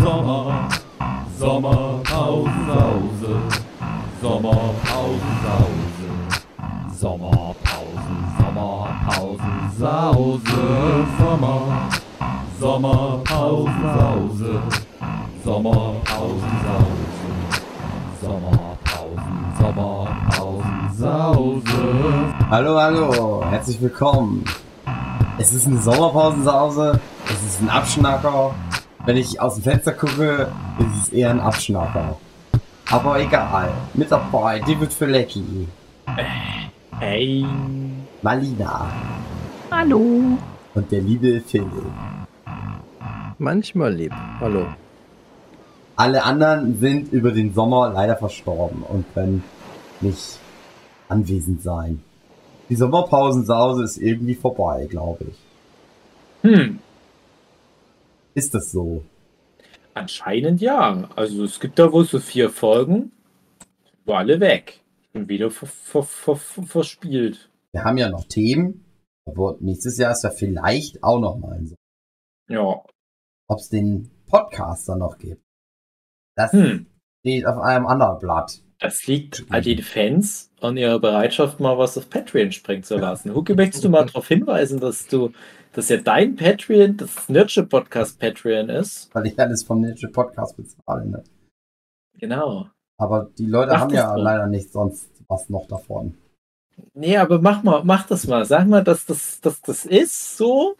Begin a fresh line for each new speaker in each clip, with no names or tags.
Sommer, Sommerpause, Sommerpause, Sommerpause, Sommerpause, Sause, Sommer, Sommerpause, Sause, Sommerpause, Sause, Sommerpausen, Sommerpausen, Sause.
Hallo, hallo, herzlich willkommen. Es ist eine Sommerpausensause, es ist ein Abschnacker. Wenn ich aus dem Fenster gucke, ist es eher ein Abschnacker. Aber egal. Mit dabei, David Filecki,
Hey.
Malina
Hallo.
und der liebe Philipp.
Manchmal lieb. Hallo.
Alle anderen sind über den Sommer leider verstorben und können nicht anwesend sein. Die Sommerpausensause ist irgendwie vorbei, glaube ich.
Hm.
Ist das so?
Anscheinend ja. Also es gibt da wohl so vier Folgen. War alle weg. Und wieder ver ver ver ver verspielt.
Wir haben ja noch Themen, aber nächstes Jahr ist ja vielleicht auch noch mal ein Sommer.
Ja.
ob es den Podcast dann noch gibt. Das
Hm.
steht auf einem anderen Blatt.
Das liegt an den Fans an ihrer Bereitschaft, mal was auf Patreon springen zu lassen. Hucke, möchtest du mal darauf hinweisen, dass du, dass ja dein Patreon das Nurture Podcast Patreon ist?
Weil ich alles vom Ninja Podcast bezahle. Ne?
Genau.
Aber die Leute
Mach
haben ja
doch.
leider nicht sonst was noch davon.
Nee, aber mach mal, mach das mal. Sag mal, dass das, dass das ist so,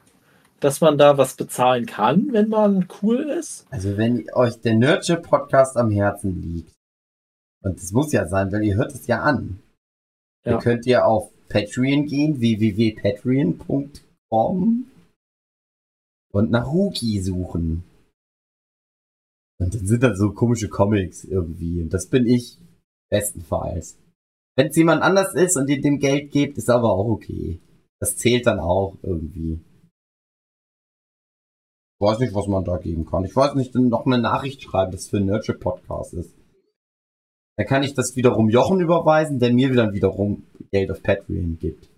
dass man da was bezahlen kann, wenn man cool ist.
Also wenn euch der Nerdship Podcast am Herzen liegt, und das muss ja sein, weil ihr hört es ja an.
Ja.
Ihr könnt ja auf Patreon gehen, www.patreon.com und nach Huki suchen. Und dann sind da so komische Comics irgendwie. Und das bin ich bestenfalls. Wenn es jemand anders ist und ihr dem Geld gebt, ist aber auch okay. Das zählt dann auch irgendwie. Ich weiß nicht, was man da geben kann. Ich weiß nicht, noch eine Nachricht schreiben, dass es für ein Nerdship Podcast ist. Dann kann ich das wiederum Jochen überweisen, der mir dann wiederum Geld auf Patreon gibt.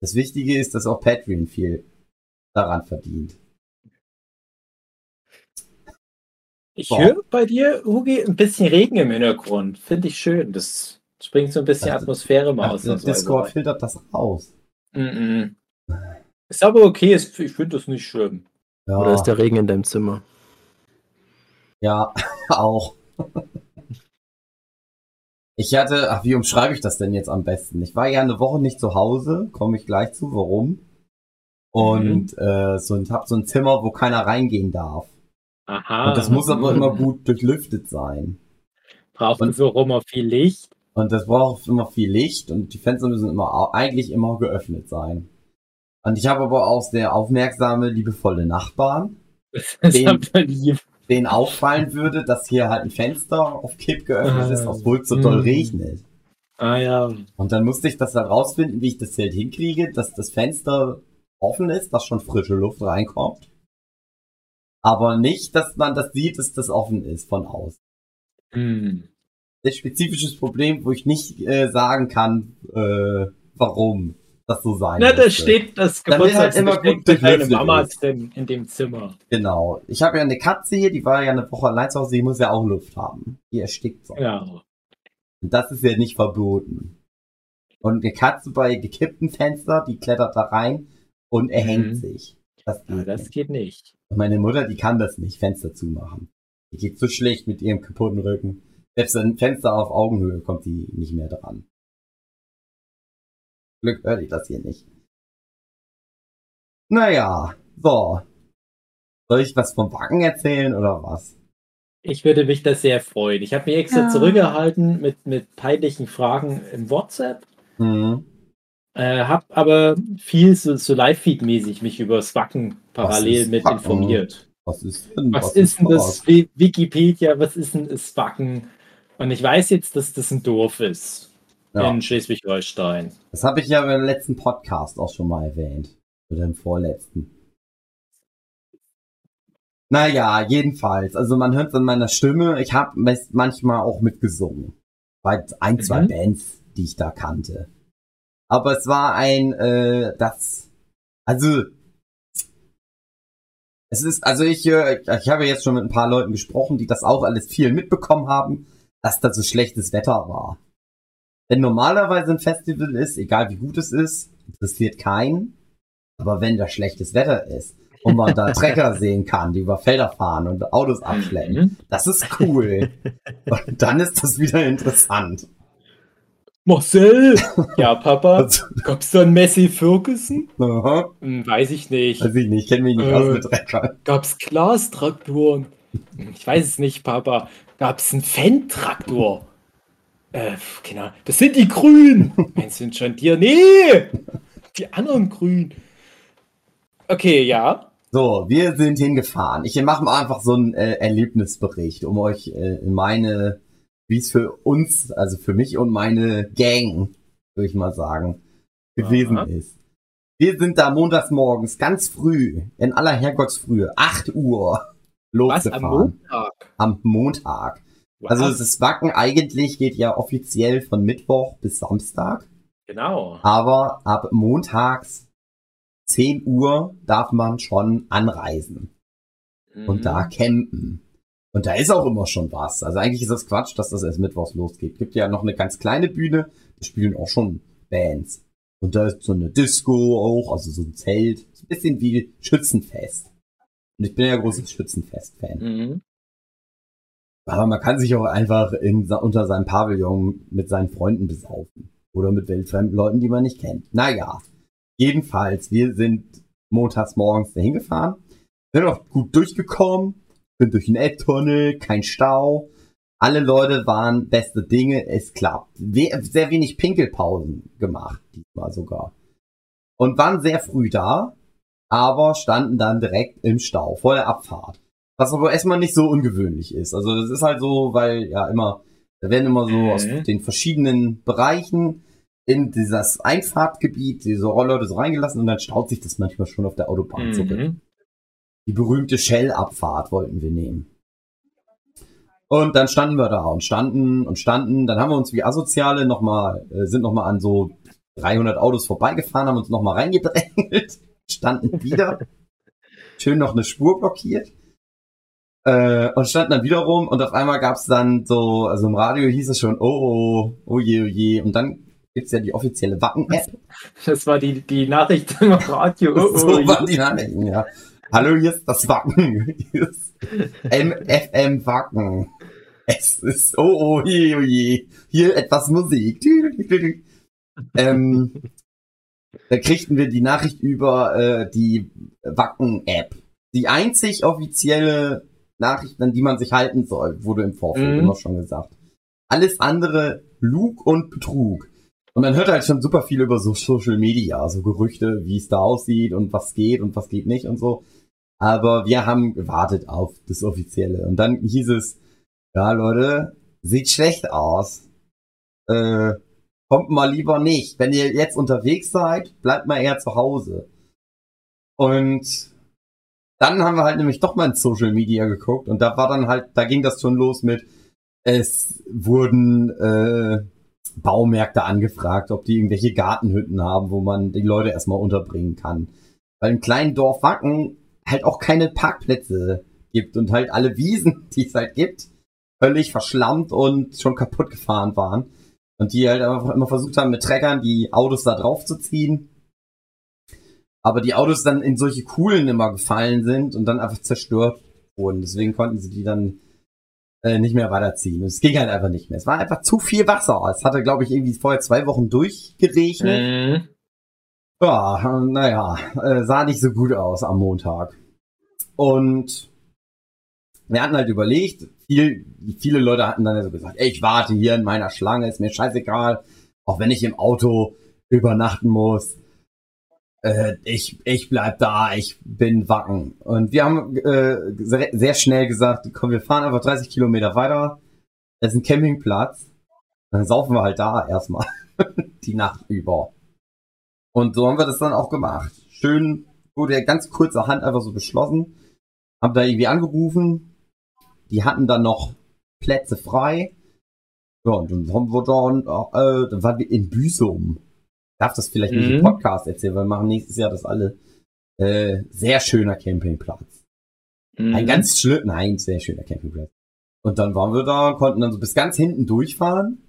Das Wichtige ist, dass auch Patreon viel daran verdient.
Ich
Boah.
höre bei dir, Hugi, ein bisschen Regen im Hintergrund. Finde ich schön. Das bringt so ein bisschen
Also,
Atmosphäre mal
Ach,
aus.
der Discord filtert das raus.
Mhm. Ist aber okay, ist, ich finde das nicht schlimm.
Ja,
Oder ist der Regen in deinem Zimmer?
ja auch. Ich hatte, ach, wie umschreibe ich das denn jetzt am besten? Ich war ja eine Woche nicht zu Hause, komme ich gleich zu, warum. Und äh, so, und hab so ein Zimmer, wo keiner reingehen darf.
Aha.
Und das muss aber
Mhm.
immer gut durchlüftet sein.
Braucht
und-
so rum auch viel Licht.
Und das braucht immer viel Licht und die Fenster müssen immer eigentlich immer geöffnet sein. Und ich habe aber auch sehr aufmerksame, liebevolle Nachbarn,
Das
Den-
lieb.
Denen auffallen würde, dass hier halt ein Fenster auf Kipp geöffnet ist,
Ah.
obwohl es so doll
Mm.
regnet.
Ah ja.
Und dann musste ich das dann rausfinden, wie ich das halt hinkriege, dass das Fenster offen ist, dass schon frische Luft reinkommt. Aber nicht, dass man das sieht, dass das offen ist von außen.
Hm.
Ein spezifisches Problem, wo ich nicht äh, sagen kann, äh, warum das so sein
Na, da
müsste.
steht das
Damit halt immer gut
für deine Mama drin in dem Zimmer.
Genau. Ich habe ja eine Katze hier, die war ja eine Woche allein zu Hause, die muss ja auch Luft haben. Die erstickt so.
Ja.
Und das ist ja nicht verboten. Und eine Katze bei gekipptem Fenster, die klettert da rein und erhängt
Mhm.
sich. Das
ja,
geht
das
nicht.
geht nicht.
Und meine Mutter, die kann das nicht, Fenster zumachen. Die geht so schlecht mit ihrem kaputten Rücken. Selbst ein Fenster auf Augenhöhe kommt sie nicht mehr dran. Glück hört ich das hier nicht. Naja, so. Soll ich was vom Backen erzählen oder was?
Ich würde mich da sehr freuen. Ich habe mich extra
Ja.
zurückgehalten mit, mit peinlichen Fragen im WhatsApp.
Hm.
Äh, hab aber viel so, so Live-Feed-mäßig mich über das Wacken parallel mit
Wacken?
informiert.
Was ist denn?
Was, ist denn das
das?
Wi- Wikipedia? Was ist denn das Wacken? Und ich weiß jetzt, dass das ein Dorf ist
Ja.
in Schleswig-Holstein.
Das habe ich ja im letzten Podcast auch schon mal erwähnt. Oder im vorletzten. Naja, jedenfalls. Also man hört an meiner Stimme, ich habe manchmal auch mitgesungen. Bei ein, zwei
Mhm.
Bands, die ich da kannte. Aber es war ein, äh, das, also, Es ist, also ich, äh, ich habe jetzt schon mit ein paar Leuten gesprochen, die das auch alles viel mitbekommen haben, dass da so schlechtes Wetter war. Wenn normalerweise ein Festival ist, egal wie gut es ist, interessiert keinen. Aber wenn da schlechtes Wetter ist und man da Trecker sehen kann, die über Felder fahren und Autos abschleppen,
Mhm.
das ist cool. und dann ist das wieder interessant.
Marcel! Ja, Papa. Gab's da ein Messi Ferguson?
aha,
Hm, weiß ich nicht.
weiß ich nicht, ich kenne mich nicht
Äh.
aus mit Trecker.
Gab's Glastraktoren? Hm, Ich weiß es nicht, Papa. Gab's einen Fendt-Traktor? Äh, keine Ahnung. Das sind die Grünen. Meinst den John Deere? Nee! Die anderen Grünen. Okay, ja.
So, wir sind hingefahren. Ich mache mal einfach so einen äh, Erlebnisbericht, um euch äh, in meine, wie es für uns, also für mich und meine Gang, würde ich mal sagen, gewesen
Aha.
ist. Wir sind da montags morgens ganz früh, in aller Herrgottsfrühe, 8 Uhr,
Was?
losgefahren.
Am Montag?
Am Montag. Also
Was?
das Wacken eigentlich geht ja offiziell von Mittwoch bis Samstag.
Genau.
Aber ab montags 10 Uhr darf man schon anreisen und
Mhm.
da campen. Und da ist auch immer schon was. Also eigentlich ist das Quatsch, dass das erst mittwochs losgeht. Gibt ja noch eine ganz kleine Bühne, da spielen auch schon Bands. Und da ist so eine Disco auch, also so ein Zelt. Ist ein bisschen wie Schützenfest. Und ich bin ja großes Schützenfest-Fan.
Mhm.
Aber man kann sich auch einfach in, unter seinem Pavillon mit seinen Freunden besaufen. Oder mit wildfremden Leuten, die man nicht kennt. Naja, jedenfalls, wir sind montags morgens dahin gefahren. Sind auch gut durchgekommen. Sind durch den Elbtunnel, kein Stau. Alle Leute waren beste Dinge, es klappt. Sehr wenig Pinkelpausen gemacht, diesmal sogar. Und waren sehr früh da, aber standen dann direkt im Stau, vor der Abfahrt. Was aber erstmal nicht so ungewöhnlich ist. Also das ist halt so, weil ja immer, da werden immer so
Mhm.
aus den verschiedenen Bereichen in dieses Einfahrtgebiet diese Rollleute so reingelassen und dann staut sich das manchmal schon auf der Autobahn zurück.
Mhm.
Die berühmte Shell-Abfahrt wollten wir nehmen. Und dann standen wir da und standen und standen. Dann haben wir uns wie Asoziale nochmal, äh, sind nochmal an so 300 Autos vorbeigefahren, haben uns nochmal reingedrängelt, standen wieder. Schön noch eine Spur blockiert. Äh, und standen dann wieder rum und auf einmal gab's dann so, also im Radio hieß es schon, oh, oh, oh je, oh je. Und dann gibt's ja die offizielle Wacken-App.
Das war die, die Nachricht im Radio. Oh,
so
oh,
waren die Nachrichten, ja. Hallo, hier ist das Wacken. Hier ist MFM Wacken. Es ist, oh, oh je, oh je. Hier etwas Musik. ähm, da kriegten wir die Nachricht über äh, die Wacken-App. Die einzig offizielle Nachricht, an die man sich halten soll, wurde im Vorfeld
Mhm.
immer schon gesagt. Alles andere Lug und Betrug. Und man hört halt schon super viel über so Social Media, so Gerüchte, wie es da aussieht und was geht und was geht nicht und so. Aber wir haben gewartet auf das Offizielle. Und dann hieß es, ja Leute, sieht schlecht aus. Äh, kommt mal lieber nicht. Wenn ihr jetzt unterwegs seid, bleibt mal eher zu Hause. Und dann haben wir halt nämlich doch mal ins Social Media geguckt und da war dann halt, da ging das schon los mit, es wurden äh, Baumärkte angefragt, ob die irgendwelche Gartenhütten haben, wo man die Leute erstmal unterbringen kann. Weil im kleinen Dorf Wacken halt auch keine Parkplätze gibt und halt alle Wiesen, die es halt gibt, völlig verschlammt und schon kaputt gefahren waren. Und die halt einfach immer versucht haben, mit Treckern die Autos da drauf zu ziehen. Aber die Autos dann in solche Kuhlen immer gefallen sind und dann einfach zerstört wurden. Deswegen konnten sie die dann äh, nicht mehr weiterziehen. Und es ging halt einfach nicht mehr. Es war einfach zu viel Wasser. Es hatte, glaube ich, irgendwie vorher zwei Wochen durchgeregnet.
Mhm.
Ja, naja, äh, sah nicht so gut aus am Montag. Und wir hatten halt überlegt, viel, viele Leute hatten dann ja so gesagt, ey, ich warte hier in meiner Schlange, ist mir scheißegal, auch wenn ich im Auto übernachten muss. Äh, ich, ich bleib da, ich bin Wacken. Und wir haben äh, sehr, schnell gesagt, komm, wir fahren einfach 30 Kilometer weiter. Das ist ein Campingplatz. Dann saufen wir halt da erstmal die Nacht über. Und so haben wir das dann auch gemacht. Schön wurde ja ganz kurzerhand einfach so beschlossen. Haben da irgendwie angerufen. Die hatten dann noch Plätze frei. Ja, und dann haben wir dann, äh, dann waren wir in Büsum. Darf das vielleicht nicht im
Mhm.
Podcast erzählen, weil wir machen nächstes Jahr das alle. Äh, sehr schöner Campingplatz.
Mhm.
Ein ganz schön, nein, sehr schöner Campingplatz. Und dann waren wir da, konnten dann so bis ganz hinten durchfahren.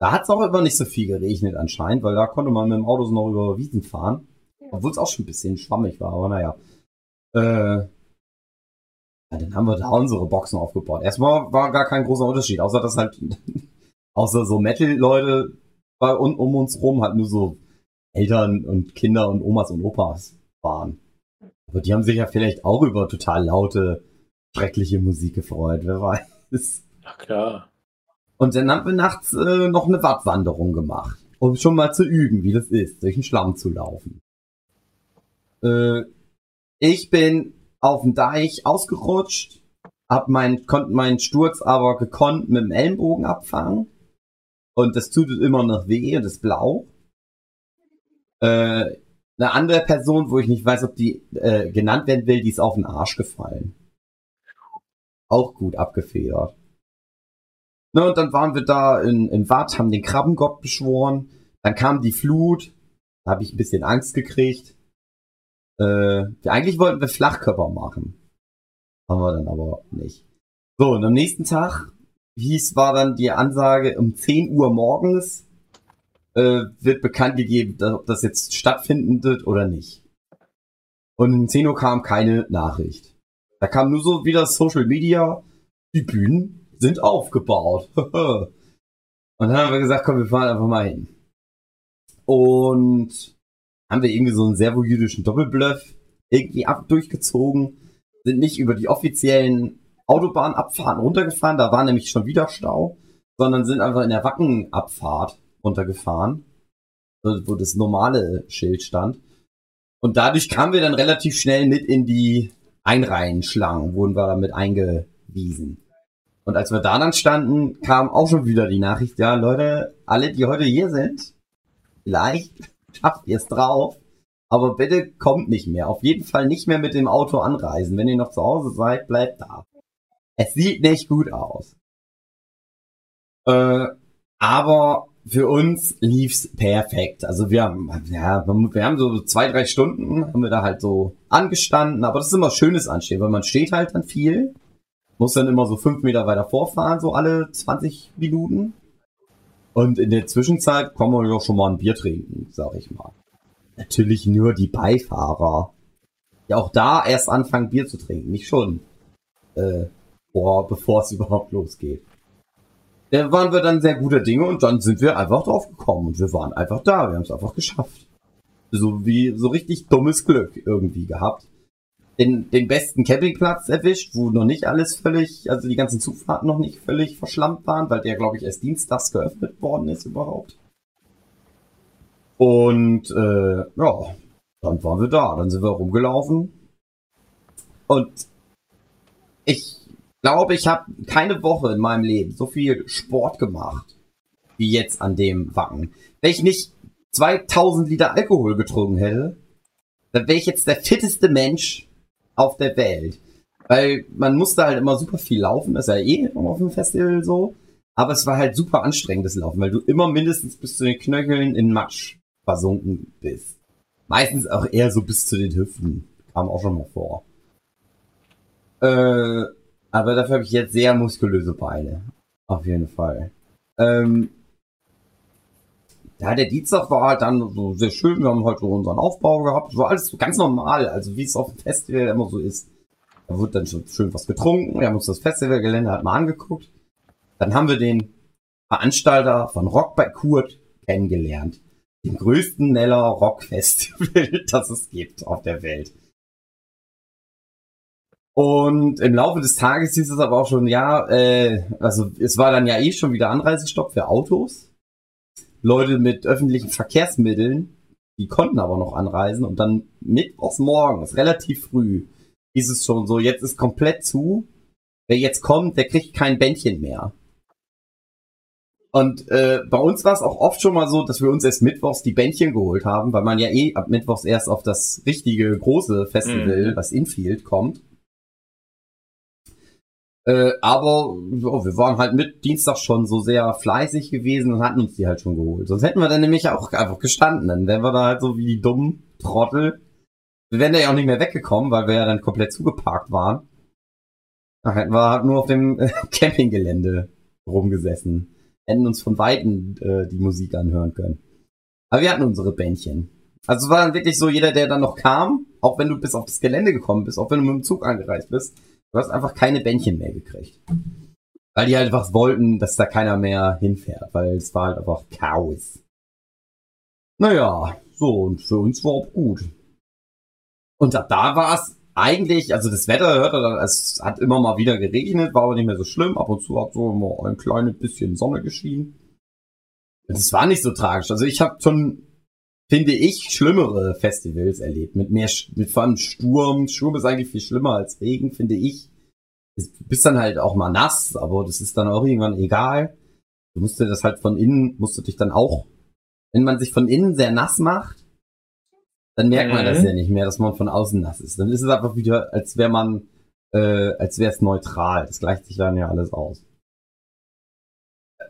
Da hat es auch immer nicht so viel geregnet anscheinend, weil da konnte man mit dem Auto so noch über Wiesen fahren. Obwohl es auch schon ein bisschen schwammig war, aber naja. Äh, ja, dann haben wir da unsere Boxen aufgebaut. Erstmal war gar kein großer Unterschied, außer dass halt, außer so Metal-Leute bei un, um uns rum halt nur so Eltern und Kinder und Omas und Opas waren. Aber die haben sich ja vielleicht auch über total laute, schreckliche Musik gefreut, wer weiß.
Na klar.
Und dann haben wir nachts äh, noch eine Wattwanderung gemacht, um schon mal zu üben, wie das ist, durch den Schlamm zu laufen. Äh, ich bin auf dem Deich ausgerutscht, hab mein, konnte meinen Sturz aber gekonnt mit dem Ellenbogen abfangen. Und das tut immer noch weh und ist blau. Äh, eine andere Person, wo ich nicht weiß, ob die äh, genannt werden will, die ist auf den Arsch gefallen. Auch gut abgefedert. Na, und dann waren wir da in, in Watt, haben den Krabbengott beschworen. Dann kam die Flut. Da habe ich ein bisschen Angst gekriegt. Äh, eigentlich wollten wir Flachkörper machen. Haben wir dann aber nicht. So, und am nächsten Tag hieß, war dann die Ansage um 10 Uhr morgens äh, wird bekannt gegeben, ob das jetzt stattfinden wird oder nicht. Und um 10 Uhr kam keine Nachricht. Da kam nur so wieder Social Media, die Bühnen sind aufgebaut. und dann haben wir gesagt, komm, wir fahren einfach mal hin. Und haben wir irgendwie so einen servo-jüdischen Doppelbluff irgendwie ab durchgezogen, sind nicht über die offiziellen Autobahnabfahrten runtergefahren, da war nämlich schon wieder Stau, sondern sind einfach in der Wackenabfahrt runtergefahren, wo das normale Schild stand. Und dadurch kamen wir dann relativ schnell mit in die Einreihenschlangen, wurden wir damit eingewiesen. Und als wir da dann standen, kam auch schon wieder die Nachricht, ja Leute, alle, die heute hier sind, vielleicht schafft ihr es drauf, aber bitte kommt nicht mehr. Auf jeden Fall nicht mehr mit dem Auto anreisen. Wenn ihr noch zu Hause seid, bleibt da. Es sieht nicht gut aus. Äh, aber für uns lief's perfekt. Also wir haben, ja, wir haben so zwei, drei Stunden, haben wir da halt so angestanden, aber das ist immer schönes Anstehen, weil man steht halt dann viel, muss dann immer so fünf Meter weiter vorfahren, so alle 20 Minuten. Und in der Zwischenzeit kann man ja schon mal ein Bier trinken, sag ich mal. Natürlich nur die Beifahrer. Ja, auch da erst anfangen Bier zu trinken, nicht schon. Äh, boah, bevor es überhaupt losgeht. Da waren wir dann sehr guter Dinge und dann sind wir einfach drauf gekommen und wir waren einfach da. Wir haben es einfach geschafft. So wie so richtig dummes Glück irgendwie gehabt. Den, den besten Campingplatz erwischt, wo noch nicht alles völlig, also die ganzen Zugfahrten noch nicht völlig verschlammt waren, weil der, glaube ich, erst dienstags geöffnet worden ist überhaupt. Und äh, ja, dann waren wir da, dann sind wir rumgelaufen. Und ich glaube, ich habe keine Woche in meinem Leben so viel Sport gemacht wie jetzt an dem Wacken. Wenn ich nicht 2000 Liter Alkohol getrunken hätte, dann wäre ich jetzt der fitteste Mensch auf der Welt. Weil man musste halt immer super viel laufen, das ist ja eh auf dem Festival so. Aber es war halt super anstrengendes Laufen, weil du immer mindestens bis zu den Knöcheln in Matsch versunken bist. Meistens auch eher so bis zu den Hüften. Kam auch schon mal vor. Äh, aber dafür habe ich jetzt sehr muskulöse Beine. Auf jeden Fall. Ähm, ja, der Dienstag war halt dann so sehr schön. Wir haben halt so unseren Aufbau gehabt. So alles ganz normal. Also wie es auf dem Festival immer so ist. Da wurde dann schon schön was getrunken. Wir haben uns das Festivalgelände halt mal angeguckt. Dann haben wir den Veranstalter von Rock bei Kurt kennengelernt. Dem größten Neller Rock Festival, das es gibt auf der Welt. Und im Laufe des Tages hieß es aber auch schon, ja, äh, also es war dann ja eh schon wieder Anreisestopp für Autos. Leute mit öffentlichen Verkehrsmitteln, die konnten aber noch anreisen und dann mittwochs morgens, relativ früh, hieß es schon so, jetzt ist komplett zu. Wer jetzt kommt, der kriegt kein Bändchen mehr. Und äh, bei uns war es auch oft schon mal so, dass wir uns erst mittwochs die Bändchen geholt haben, weil man ja eh ab mittwochs erst auf das richtige große Festival,
Mhm.
was Infield, kommt. Äh, aber ja, wir waren halt mit Dienstag schon so sehr fleißig gewesen und hatten uns die halt schon geholt. Sonst hätten wir dann nämlich auch einfach gestanden. Dann wären wir da halt so wie die dummen Trottel. Wir wären da ja auch nicht mehr weggekommen, weil wir ja dann komplett zugeparkt waren. Ach, hätten wir halt nur auf dem äh, Campinggelände rumgesessen. Hätten uns von Weitem äh, die Musik anhören können. Aber wir hatten unsere Bändchen. Also es war dann wirklich so, jeder, der dann noch kam, auch wenn du bis auf das Gelände gekommen bist, auch wenn du mit dem Zug angereist bist, du hast einfach keine Bändchen mehr gekriegt. Weil die halt einfach wollten, dass da keiner mehr hinfährt, weil es war halt einfach Chaos. Naja, so, und für uns war auch gut. Und ab da war es eigentlich, also das Wetter hörte dann, es hat immer mal wieder geregnet, war aber nicht mehr so schlimm. Ab und zu hat so immer ein kleines bisschen Sonne geschienen. Es war nicht so tragisch. Also ich habe schon, finde ich, schlimmere Festivals erlebt. Mit mehr, mit vor allem Sturm. Sturm ist eigentlich viel schlimmer als Regen, finde ich. Du bist dann halt auch mal nass, aber das ist dann auch irgendwann egal. Du musst dir das halt von innen, musst du dich dann auch, wenn man sich von innen sehr nass macht, dann merkt man das
Mhm.
ja nicht mehr, dass man von außen nass ist. Dann ist es einfach wieder, als wäre man, äh, als wäre es neutral. Das gleicht sich dann ja alles aus.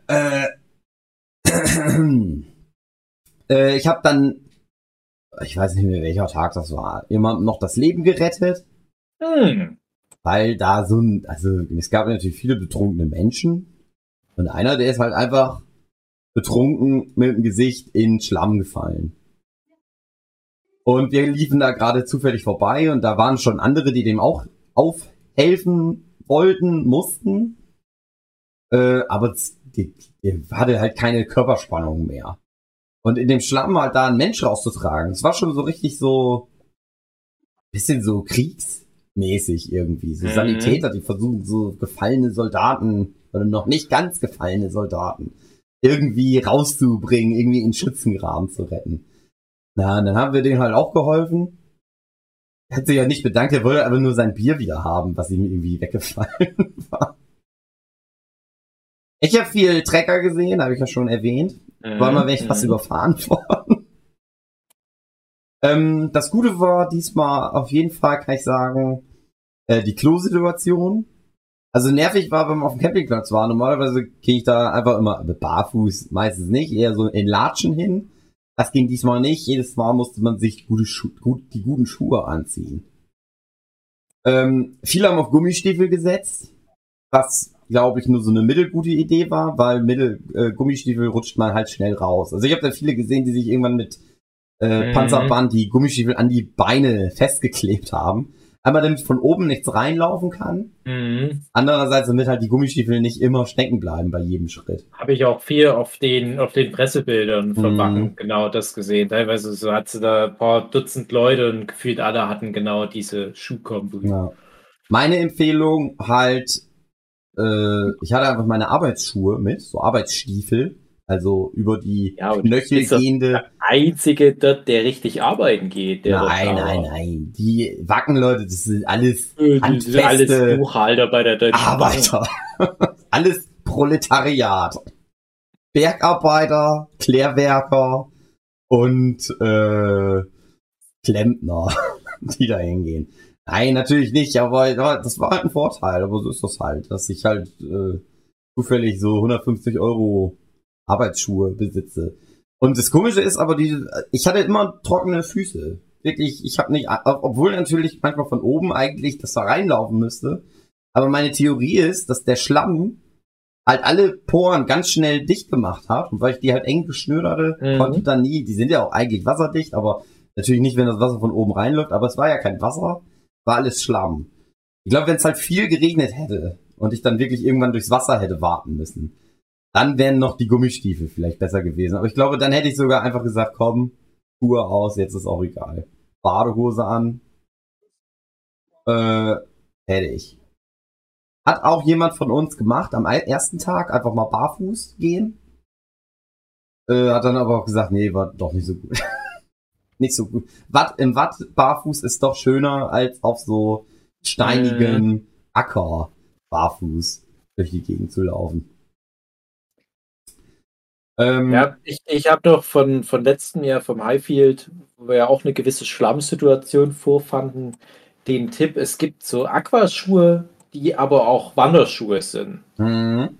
Äh, äh, ich habe dann, ich weiß nicht mehr welcher Tag das war, jemandem noch das Leben gerettet,
Hm.
weil da so ein, also es gab natürlich viele betrunkene Menschen und einer, der ist halt einfach betrunken mit dem Gesicht in Schlamm gefallen. Und wir liefen da gerade zufällig vorbei und da waren schon andere, die dem auch aufhelfen wollten, mussten. Äh, aber die hatte halt keine Körperspannung mehr. Und in dem Schlamm halt da einen Mensch rauszutragen, das war schon so richtig so bisschen so kriegsmäßig irgendwie. So
Mhm.
Sanitäter, die versuchen so gefallene Soldaten oder noch nicht ganz gefallene Soldaten irgendwie rauszubringen, irgendwie in Schützengraben zu retten. Na, und dann haben wir denen halt auch geholfen. Hat sich ja nicht bedankt, er wollte aber nur sein Bier wieder haben, was ihm irgendwie weggefallen war. Ich habe viel Trecker gesehen, habe ich ja schon erwähnt. War mal wäre ich fast
Mhm.
überfahren worden. ähm, das Gute war diesmal auf jeden Fall, kann ich sagen, äh, die Klo-Situation. Also nervig war, wenn man auf dem Campingplatz war. Normalerweise gehe ich da einfach immer barfuß, meistens nicht, eher so in Latschen hin. Das ging diesmal nicht. Jedes Mal musste man sich gute Schu gut, die guten Schuhe anziehen. Ähm, viele haben auf Gummistiefel gesetzt, was, glaube ich, nur so eine mittelgute Idee war, weil Mittel, äh, Gummistiefel rutscht man halt schnell raus. Also ich habe da viele gesehen, die sich irgendwann mit äh,
Mhm.
Panzerband die Gummistiefel an die Beine festgeklebt haben. Einmal damit von oben nichts reinlaufen kann.
Mhm.
Andererseits, damit halt die Gummistiefel nicht immer stecken bleiben bei jedem Schritt.
Habe ich auch viel auf den, auf den Pressebildern von
Mhm.
Genau das gesehen. Teilweise so hat sie da ein paar Dutzend Leute und gefühlt alle hatten genau diese Schuhkombo.
Ja. Meine Empfehlung halt, äh, ich hatte einfach meine Arbeitsschuhe mit, so Arbeitsstiefel, also über die
Ja,
Knöchel gehende.
Der Einzige dort, der richtig arbeiten geht.
Nein, nein, nein. Die Wackenleute, das sind alles
Äh, sind alles Buchhalter bei der Deutschen.
Arbeiter. alles Proletariat. Bergarbeiter, Klärwerker und äh, Klempner, die da hingehen. Nein, natürlich nicht, aber das war halt ein Vorteil, aber so ist das halt, dass ich halt äh, zufällig so 150 Euro Arbeitsschuhe besitze. Und das Komische ist aber, die, ich hatte immer trockene Füße. Wirklich, ich habe nicht, obwohl natürlich manchmal von oben eigentlich das da reinlaufen müsste. Aber meine Theorie ist, dass der Schlamm halt alle Poren ganz schnell dicht gemacht hat. Und weil ich die halt eng geschnürt hatte,
Mhm.
konnte ich dann nie, die sind ja auch eigentlich wasserdicht, aber natürlich nicht, wenn das Wasser von oben reinläuft. Aber es war ja kein Wasser, war alles Schlamm. Ich glaube, wenn es halt viel geregnet hätte und ich dann wirklich irgendwann durchs Wasser hätte warten müssen, dann wären noch die Gummistiefel vielleicht besser gewesen. Aber ich glaube, dann hätte ich sogar einfach gesagt, komm, Schuhe aus, jetzt ist auch egal. Badehose an. Äh, hätte ich. Hat auch jemand von uns gemacht, am ersten Tag einfach mal barfuß gehen. Äh, hat dann aber auch gesagt, nee, war doch nicht so gut. nicht so gut. Watt, Im Watt barfuß ist doch schöner als auf so steinigen Acker barfuß durch die Gegend zu laufen. Ähm,
Ja, ich, ich habe doch von, von letztem Jahr vom Highfield, wo wir ja auch eine gewisse Schlammsituation vorfanden, den Tipp, es gibt so Aquaschuhe, die aber auch Wanderschuhe sind.
mhm.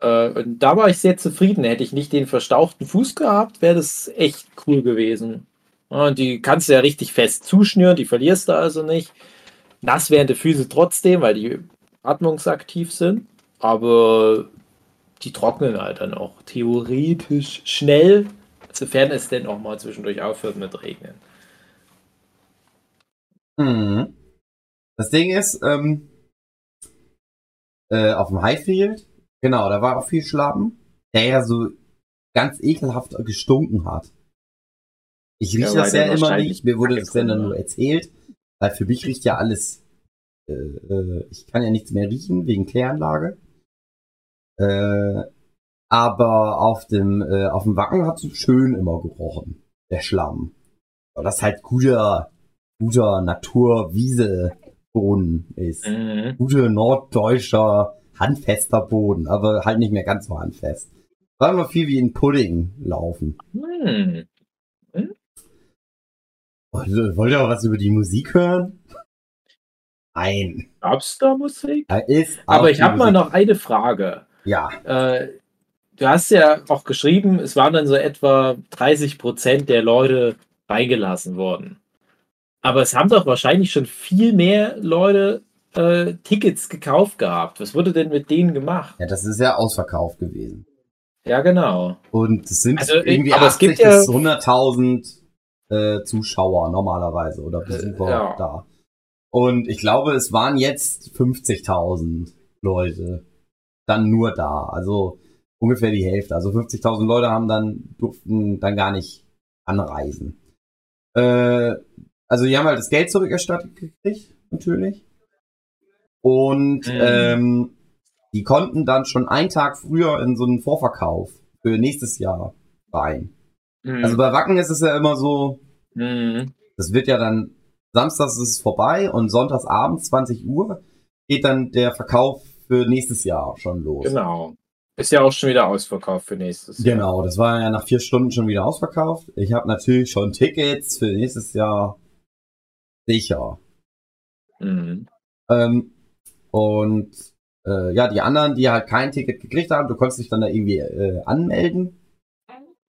Äh, und da war ich sehr zufrieden. Hätte ich nicht den verstauchten Fuß gehabt, wäre das echt cool gewesen. Die kannst du ja richtig fest zuschnüren, die verlierst du also nicht. Nass wären die Füße trotzdem, weil die atmungsaktiv sind, aber die trocknen halt dann auch theoretisch schnell, sofern es denn auch mal zwischendurch aufhört mit Regnen.
Mhm. Das Ding ist, ähm, äh, auf dem Highfield, genau, da war auch viel Schlappen, der ja so ganz ekelhaft gestunken hat. Ich rieche das ja immer nicht, mir wurde das dann, nur erzählt, weil für mich riecht ja alles, äh, äh, ich kann ja nichts mehr riechen wegen Kläranlage. Äh, aber auf dem, äh, auf dem Wacken hat es schön immer gerochen, der Schlamm. Weil das halt guter, guter Naturwiese-Boden ist.
Mhm.
Gute norddeutscher, handfester Boden, aber halt nicht mehr ganz so handfest. War immer viel wie in Pudding laufen.
Hm.
Wollt ihr auch was über die Musik hören? Nein.
Gab's da Musik?
Da ist
Aber ich habe mal noch eine Frage.
Ja,
Äh, du hast ja auch geschrieben, es waren dann so etwa 30 Prozent der Leute reingelassen worden. Aber es haben doch wahrscheinlich schon viel mehr Leute äh, Tickets gekauft gehabt. Was wurde denn mit denen gemacht?
ja, das ist ja ausverkauft gewesen.
Ja, genau.
Und es sind
Also,
irgendwie
aber es
80
gibt ja-
bis 100.000 äh, Zuschauer normalerweise oder Besucher
ja.
da. Und ich glaube, es waren jetzt 50.000 Leute dann nur da. Also ungefähr die Hälfte. Also 50.000 Leute haben dann, durften dann gar nicht anreisen. Äh, also die haben halt das Geld zurückerstattet gekriegt, natürlich. Und
Mhm.
ähm, die konnten dann schon einen Tag früher in so einen Vorverkauf für nächstes Jahr rein.
Hm.
Also bei Wacken ist es ja immer so,
Hm.
das wird ja dann, samstags ist es vorbei und sonntags abends 20 Uhr geht dann der Verkauf für nächstes Jahr schon los.
Genau. Ist ja auch schon wieder ausverkauft für nächstes Jahr.
Genau, das war ja nach vier Stunden schon wieder ausverkauft. Ich habe natürlich schon Tickets für nächstes Jahr sicher.
Mhm.
Ähm, und äh, ja, die anderen, die halt kein Ticket gekriegt haben, du konntest dich dann da irgendwie äh, anmelden.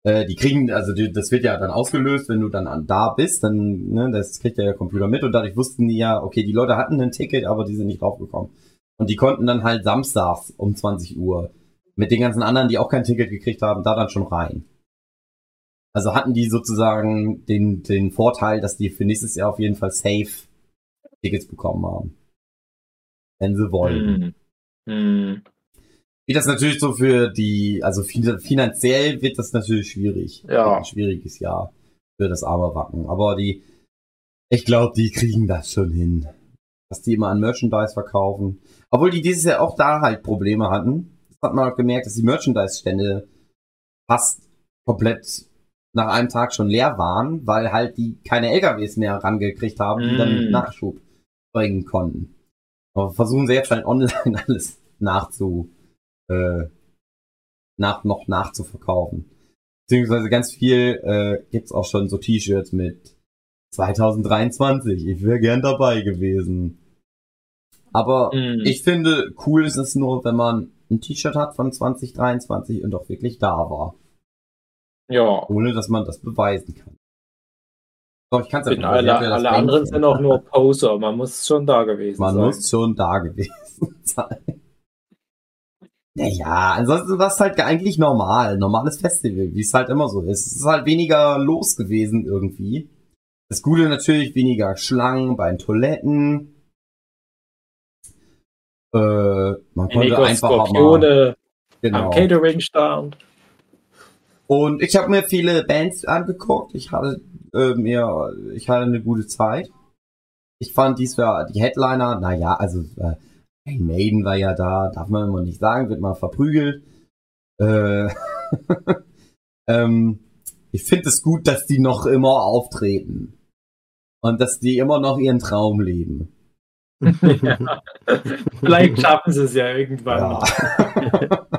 Äh, die kriegen, also die, das wird ja dann ausgelöst, wenn du dann an, da bist, dann, ne, das kriegt ja der Computer mit und dadurch wussten die ja, okay, die Leute hatten ein Ticket, aber die sind nicht draufgekommen. Und die konnten dann halt samstags um 20 Uhr mit den ganzen anderen, die auch kein Ticket gekriegt haben, da dann schon rein. Also hatten die sozusagen den, den Vorteil, dass die für nächstes Jahr auf jeden Fall safe Tickets bekommen haben. Wenn sie wollen.
Hm. Hm.
Wie das natürlich so für die, also fin- finanziell wird das natürlich schwierig.
Ja.
Wird Ein schwieriges Jahr für das arme Wacken. Aber die, ich glaube, die kriegen das schon hin. Dass die immer an Merchandise verkaufen. Obwohl die dieses Jahr auch da halt Probleme hatten. Das hat man auch gemerkt, dass die Merchandise-Stände fast komplett nach einem Tag schon leer waren, weil halt die keine LKWs mehr rangekriegt haben, die dann
Mm.
Nachschub bringen konnten. Aber versuchen sie jetzt halt online alles nachzu, äh, nach, noch nachzuverkaufen. Beziehungsweise ganz viel äh, gibt's auch schon so T-Shirts mit 2023. Ich wäre gern dabei gewesen. Aber
Hm.
ich finde, cool ist es nur, wenn man ein T-Shirt hat von 2023 und auch wirklich da war.
Ja.
Ohne dass man das beweisen kann. Doch, ich kann es
Bin alle, alle anderen sind auch nur Poser. Man muss schon da gewesen
Man
sein.
muss schon da gewesen sein. Naja, ansonsten war es halt eigentlich normal. Normales Festival, wie es halt immer so ist. Es ist halt weniger los gewesen irgendwie. Das Gute natürlich weniger Schlangen bei den Toiletten. Äh, man konnte einfach auch mal.
Skorpione
Genau.
am Catering-Stand.
Und ich habe mir viele Bands angeguckt. Ich hatte äh, mir, ich hatte eine gute Zeit. Ich fand dies war die Headliner, naja, also äh, Maiden war ja da, darf man immer nicht sagen, wird mal verprügelt. Äh, ähm, ich finde es gut, dass die noch immer auftreten. Und dass die immer noch ihren Traum leben.
ja. Vielleicht schaffen sie es ja irgendwann.
Ja.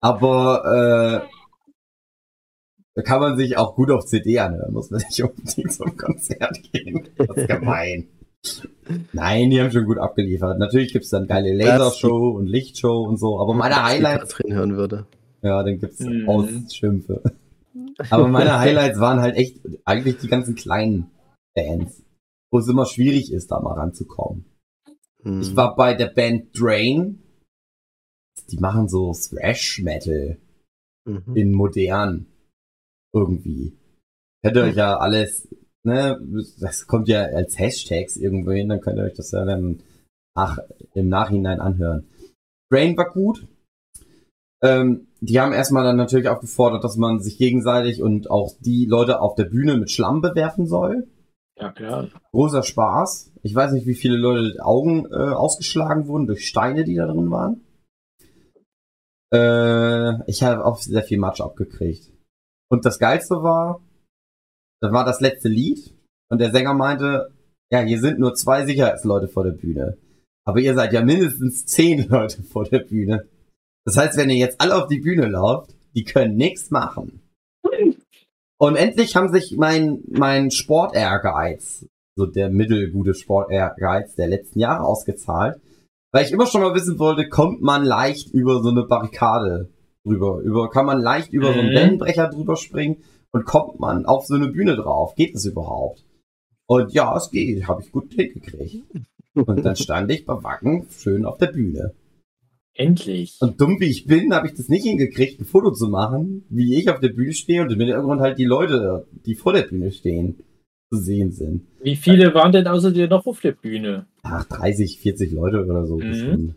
Aber äh, da kann man sich auch gut auf CD anhören, muss man nicht unbedingt zum Konzert gehen. Das ist gemein. Nein, die haben schon gut abgeliefert. Natürlich gibt's dann geile Lasershow und Lichtshow und so, aber meine
Wenn
Highlights,
Katrin hören würde.
ja, dann gibt's
Mhm.
Ausschimpfe. Aber meine Highlights waren halt echt eigentlich die ganzen kleinen Bands, wo es immer schwierig ist, da mal ranzukommen.
Hm.
Ich war bei der Band Drain. Die machen so Thrash Metal
Mhm.
in modern. Irgendwie. Ihr euch ja alles, ne, das kommt ja als Hashtags irgendwo hin, dann könnt ihr euch das ja dann ach, im Nachhinein anhören. Drain war gut. Ähm, die haben erstmal dann natürlich auch gefordert, dass man sich gegenseitig und auch die Leute auf der Bühne mit Schlamm bewerfen soll.
Ja, klar.
Großer Spaß. Ich weiß nicht, wie viele Leute Augen äh, ausgeschlagen wurden durch Steine, die da drin waren. Äh, ich habe auch sehr viel Matsch abgekriegt. Und das Geilste war, das war das letzte Lied und der Sänger meinte, ja, hier sind nur zwei Sicherheitsleute vor der Bühne. Aber ihr seid ja mindestens zehn Leute vor der Bühne. Das heißt, wenn ihr jetzt alle auf die Bühne lauft, die können nichts machen. Und endlich haben sich mein, mein Sportehrgeiz, so der mittelgute Sportehrgeiz der letzten Jahre ausgezahlt, weil ich immer schon mal wissen wollte, kommt man leicht über so eine Barrikade drüber, über, kann man leicht über so einen
Mhm.
Wellenbrecher drüber springen und kommt man auf so eine Bühne drauf? Geht es überhaupt? Und ja, es geht, habe ich gut hingekriegt. Und dann stand ich bei Wacken schön auf der Bühne.
Endlich.
Und dumm wie ich bin, habe ich das nicht hingekriegt, ein Foto zu machen, wie ich auf der Bühne stehe und im Hintergrund halt die Leute, die vor der Bühne stehen, zu sehen sind.
Wie viele waren denn außer dir noch auf der Bühne?
Ach, 30, 40 Leute oder so
Mhm.
bestimmt.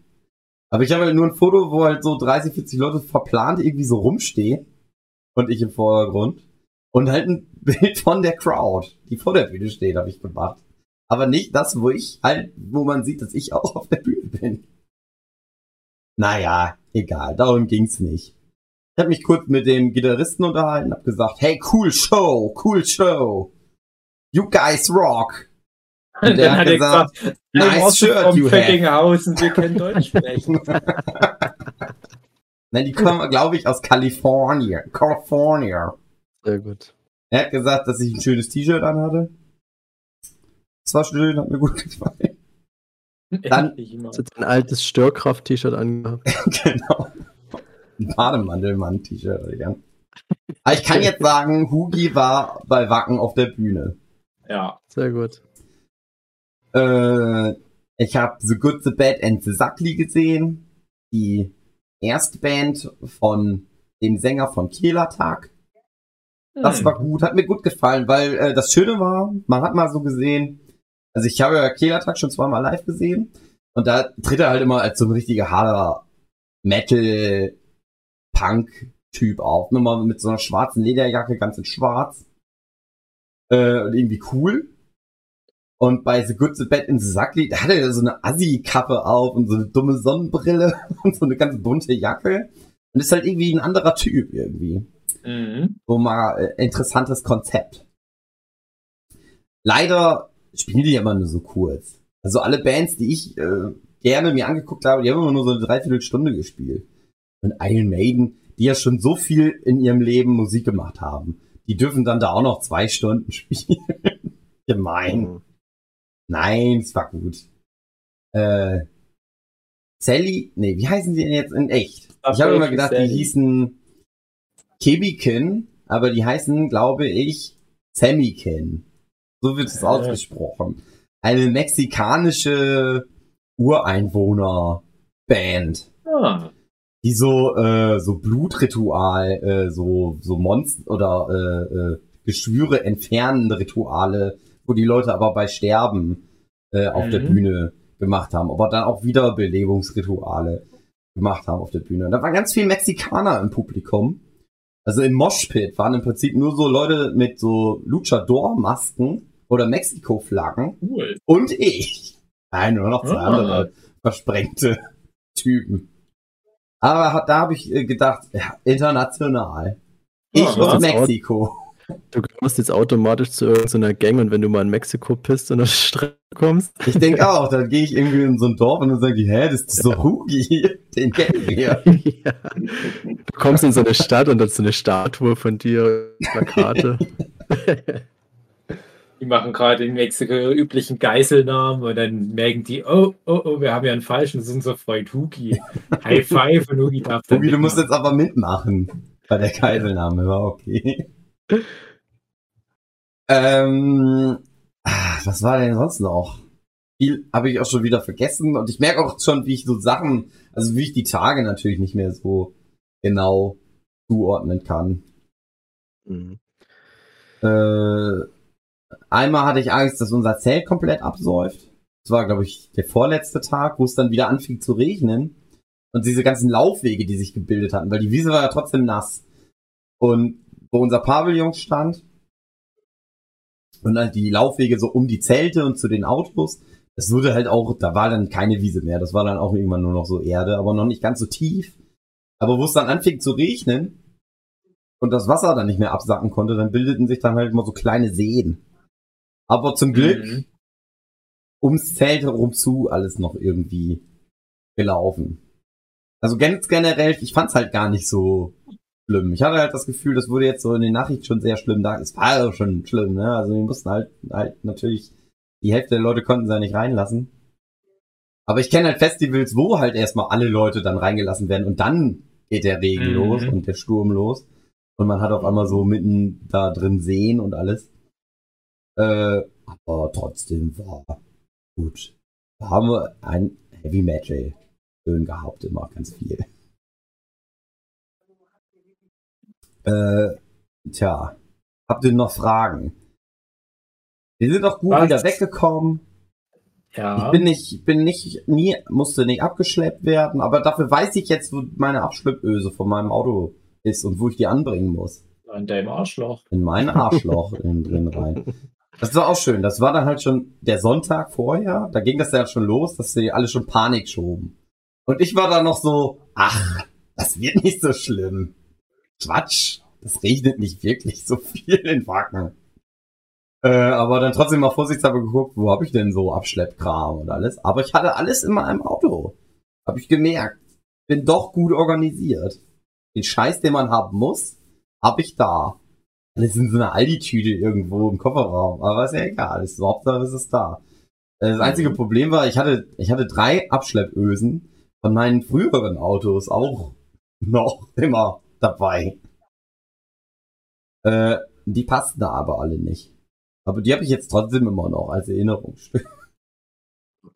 Aber ich habe halt nur ein Foto, wo halt so 30, 40 Leute verplant irgendwie so rumstehen und ich im Vordergrund. Und halt ein Bild von der Crowd, die vor der Bühne steht, habe ich gemacht. Aber nicht das, wo ich halt, wo man sieht, dass ich auch auf der Bühne bin. Naja, egal, darum ging's nicht. Ich habe mich kurz mit dem Gitarristen unterhalten, hab gesagt, hey, cool Show, cool Show. You guys rock. Und der hat gesagt,
hey,
nice shirt you have.
Fettinghausen, wir können Deutsch sprechen.
Nein, die kommen, glaube ich, aus Kalifornien. California.
Sehr gut.
Er hat gesagt, dass ich ein schönes T-Shirt anhatte. Das war schön, hat mir gut gefallen. Dann-.
Hast jetzt ein altes Störkraft-T-Shirt angehabt.
genau. Ein ich an. Aber ich kann jetzt sagen, Hugi war bei Wacken auf der Bühne.
Ja.
Sehr gut.
Äh, ich habe The Good, The Bad and The Suckly gesehen. Die erste Band von dem Sänger von Kehlertag. Das
Hm.
war gut, hat mir gut gefallen, weil äh, das Schöne war, man hat mal so gesehen, also ich habe ja Kehlertag schon zweimal live gesehen und da tritt er halt immer als so ein richtiger harter Metal-Punk-Typ auf. Nur mal mit so einer schwarzen Lederjacke, ganz in schwarz. Äh, und irgendwie cool. Und bei The Good, The Bad and The Suckly, da hat er so eine Assi-Kappe auf und so eine dumme Sonnenbrille und so eine ganz bunte Jacke. Und ist halt irgendwie ein anderer Typ irgendwie
Mhm.
so mal äh, interessantes Konzept. Leider spielen die immer nur so kurz. Also alle Bands, die ich äh, gerne mir angeguckt habe, die haben immer nur so eine Dreiviertelstunde gespielt. Und Iron Maiden, die ja schon so viel in ihrem Leben Musik gemacht haben, die dürfen dann da auch noch zwei Stunden spielen. Gemein.
Mhm.
Nein, es war gut. Äh, Sally, nee, wie heißen sie denn jetzt in echt?
Ach,
ich habe immer gedacht,
Sally.
die hießen Kebikin, aber die heißen, glaube ich, Samikin. So wird es
Äh.
ausgesprochen. Eine mexikanische Ureinwohner-Band,
Ah.
die so äh, so Blutritual, äh, so so Monster oder äh, äh, Geschwüre entfernende Rituale, wo die Leute aber bei Sterben äh, auf
Mhm.
der Bühne gemacht haben, aber dann auch Wiederbelebungsrituale gemacht haben auf der Bühne. Und da waren ganz viele Mexikaner im Publikum. Also im Moshpit waren im Prinzip nur so Leute mit so Luchador-Masken oder Mexiko-Flaggen
Cool.
und ich. Nein, nur noch zwei
Ah.
andere versprengte Typen. Aber hat- da habe ich äh, gedacht, ja, international. Ich
Ah,
und Mexiko.
Du kommst jetzt automatisch zu irgendeiner Gang und wenn du mal in Mexiko pisst und auf die Straße kommst,
Ich denke auch, dann gehe ich irgendwie in so ein Dorf und dann sagen die, hä, das ist so Hugi, den kennen wir.
ja. du kommst in so eine Stadt und da ist so eine Statue von dir, Plakate.
Die machen gerade in Mexiko ihre üblichen Geiselnahmen und dann merken die, oh, oh, oh, wir haben ja einen falschen, das ist unser Freund Hugi. High Five und Hugi darf dann
Hugi, du musst jetzt aber mitmachen. Bei der Geiselnahme, war okay. Ähm, ah, was war denn sonst noch? viel habe ich auch schon wieder vergessen und ich merke auch schon, wie ich so Sachen, also wie ich die Tage natürlich nicht mehr so genau zuordnen kann.
Mhm.
Äh, einmal hatte ich Angst, dass unser Zelt komplett absäuft. Das war, glaube ich, der vorletzte Tag, wo es dann wieder anfing zu regnen. Und diese ganzen Laufwege, die sich gebildet hatten, weil die Wiese war ja trotzdem nass. Und wo unser Pavillon stand und halt die Laufwege so um die Zelte und zu den Autos, das wurde halt auch, da war dann keine Wiese mehr. Das war dann auch irgendwann nur noch so Erde, aber noch nicht ganz so tief. Aber wo es dann anfing zu regnen und das Wasser dann nicht mehr absacken konnte, dann bildeten sich dann halt immer so kleine Seen. Aber zum Glück
Mhm.
ums Zelt herum zu alles noch irgendwie gelaufen. Also ganz generell, ich fand's halt gar nicht so schlimm. Ich hatte halt das Gefühl, das wurde jetzt so in den Nachrichten schon sehr schlimm da. Es war ja schon schlimm, ne? Also wir mussten halt, halt natürlich, die Hälfte der Leute konnten sie ja nicht reinlassen. Aber ich kenne halt Festivals, wo halt erstmal alle Leute dann reingelassen werden und dann geht der Regen
Mhm.
los und der Sturm los. Und man hat auf einmal so mitten da drin Seen und alles. Äh, aber trotzdem war gut. Da haben wir ein Heavy Metal schön gehabt, immer ganz viel. Äh, tja, habt ihr noch Fragen? Wir sind doch gut
Was?
wieder weggekommen.
Ja.
Ich bin nicht, bin nicht, nie, musste nicht abgeschleppt werden, aber dafür weiß ich jetzt, wo meine Abschleppöse von meinem Auto ist und wo ich die anbringen muss.
an deinem Arschloch.
In mein Arschloch innen drin rein. Das war auch schön. Das war dann halt schon der Sonntag vorher. Da ging das ja schon los, dass sie alle schon Panik schoben. Und ich war da noch so, ach, das wird nicht so schlimm. Quatsch. Das regnet nicht wirklich so viel in Wacken. Äh, aber dann trotzdem mal vorsichtshalber geguckt, wo habe ich denn so Abschleppkram und alles. Aber ich hatte alles in meinem Auto. Habe ich gemerkt. Bin doch gut organisiert. Den Scheiß, den man haben muss, habe ich da. Alles in so einer Aldi-Tüte irgendwo im Kofferraum. Aber ist ja egal. Ist, Hauptsache ist es da. Äh, Das einzige Problem war, ich hatte, ich hatte drei Abschleppösen von meinen früheren Autos auch noch immer dabei. Äh, die passten da aber alle nicht. Aber die habe ich jetzt trotzdem immer noch als Erinnerungsstück.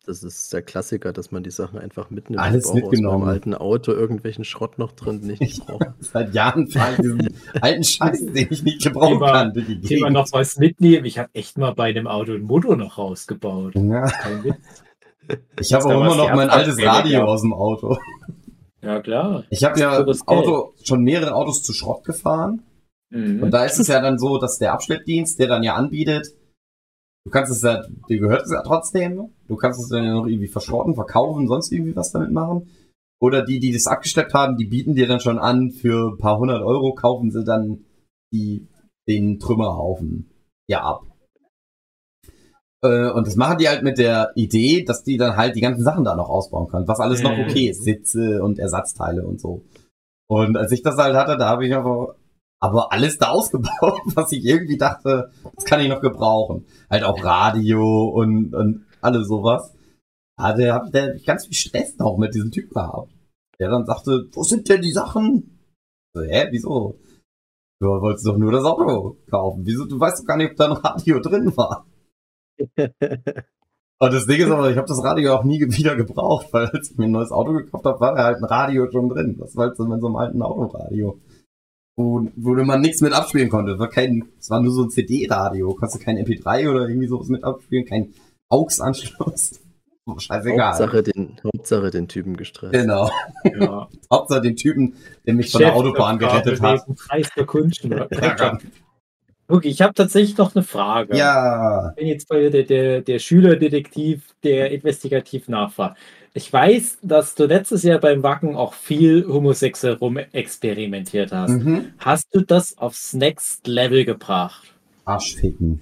Das ist der Klassiker, dass man die Sachen einfach mitnimmt.
Alles mitgenommen.
Aus meinem alten Auto irgendwelchen Schrott noch drin, den ich nicht brauche.
Seit Jahren fahre ich diesen alten Scheiß, den ich nicht gebrauchen
Thema-
kann. durch die
Thema
Gegend.
noch was mitnehmen. Ich habe echt mal bei dem Auto einen Motor noch rausgebaut.
Ja,
Kein Witz.
ich habe auch immer noch mein altes Radio aus dem Auto.
Ja, klar.
Ich habe ja Auto, schon mehrere Autos zu Schrott gefahren.
Mhm.
Und da ist es ja dann so, dass der Abschleppdienst, der dann ja anbietet, du kannst es ja, dir gehört es ja trotzdem, du kannst es dann ja noch irgendwie verschrotten, verkaufen, sonst irgendwie was damit machen. Oder die, die das abgeschleppt haben, die bieten dir dann schon an, für ein paar hundert Euro kaufen sie dann die, den Trümmerhaufen ja ab. Äh, Und das machen die halt mit der Idee, dass die dann halt die ganzen Sachen da noch ausbauen können, was alles noch okay ist, Sitze und Ersatzteile und so. Und als ich das halt hatte, da habe ich einfach aber alles da ausgebaut, was ich irgendwie dachte, das kann ich noch gebrauchen. Halt auch Radio und, und alles sowas. Da der hab ich da ganz viel Stress noch mit diesem Typ gehabt. Der dann sagte, wo sind denn die Sachen? So, hä, wieso? Du wolltest doch nur das Auto kaufen. Wieso? Du weißt doch gar nicht, ob da ein Radio drin war. Und das Ding ist aber, ich habe das Radio auch nie wieder gebraucht, weil als ich mir ein neues Auto gekauft habe, war da halt ein Radio schon drin. Das war halt so in so einem alten Autoradio. Wo, wo man nichts mit abspielen konnte. Es war kein, es war nur so ein CD-Radio. Konntest du kein MP3 oder irgendwie sowas mit abspielen, kein AUX-Anschluss. Oh, Scheißegal.
Hauptsache den, Hauptsache den Typen gestresst.
Genau.
Ja.
Hauptsache den Typen, der mich von der Autobahn gerettet hat.
Preis der Kunst.
Ja,
Okay, ich habe tatsächlich noch eine Frage.
ja.
Ich bin jetzt bei der, der, der Schülerdetektiv, der investigativ nachfragt. Ich weiß, dass du letztes Jahr beim Wacken auch viel homosexuell rum experimentiert hast.
Mhm.
Hast du das aufs Next Level gebracht?
Arschficken.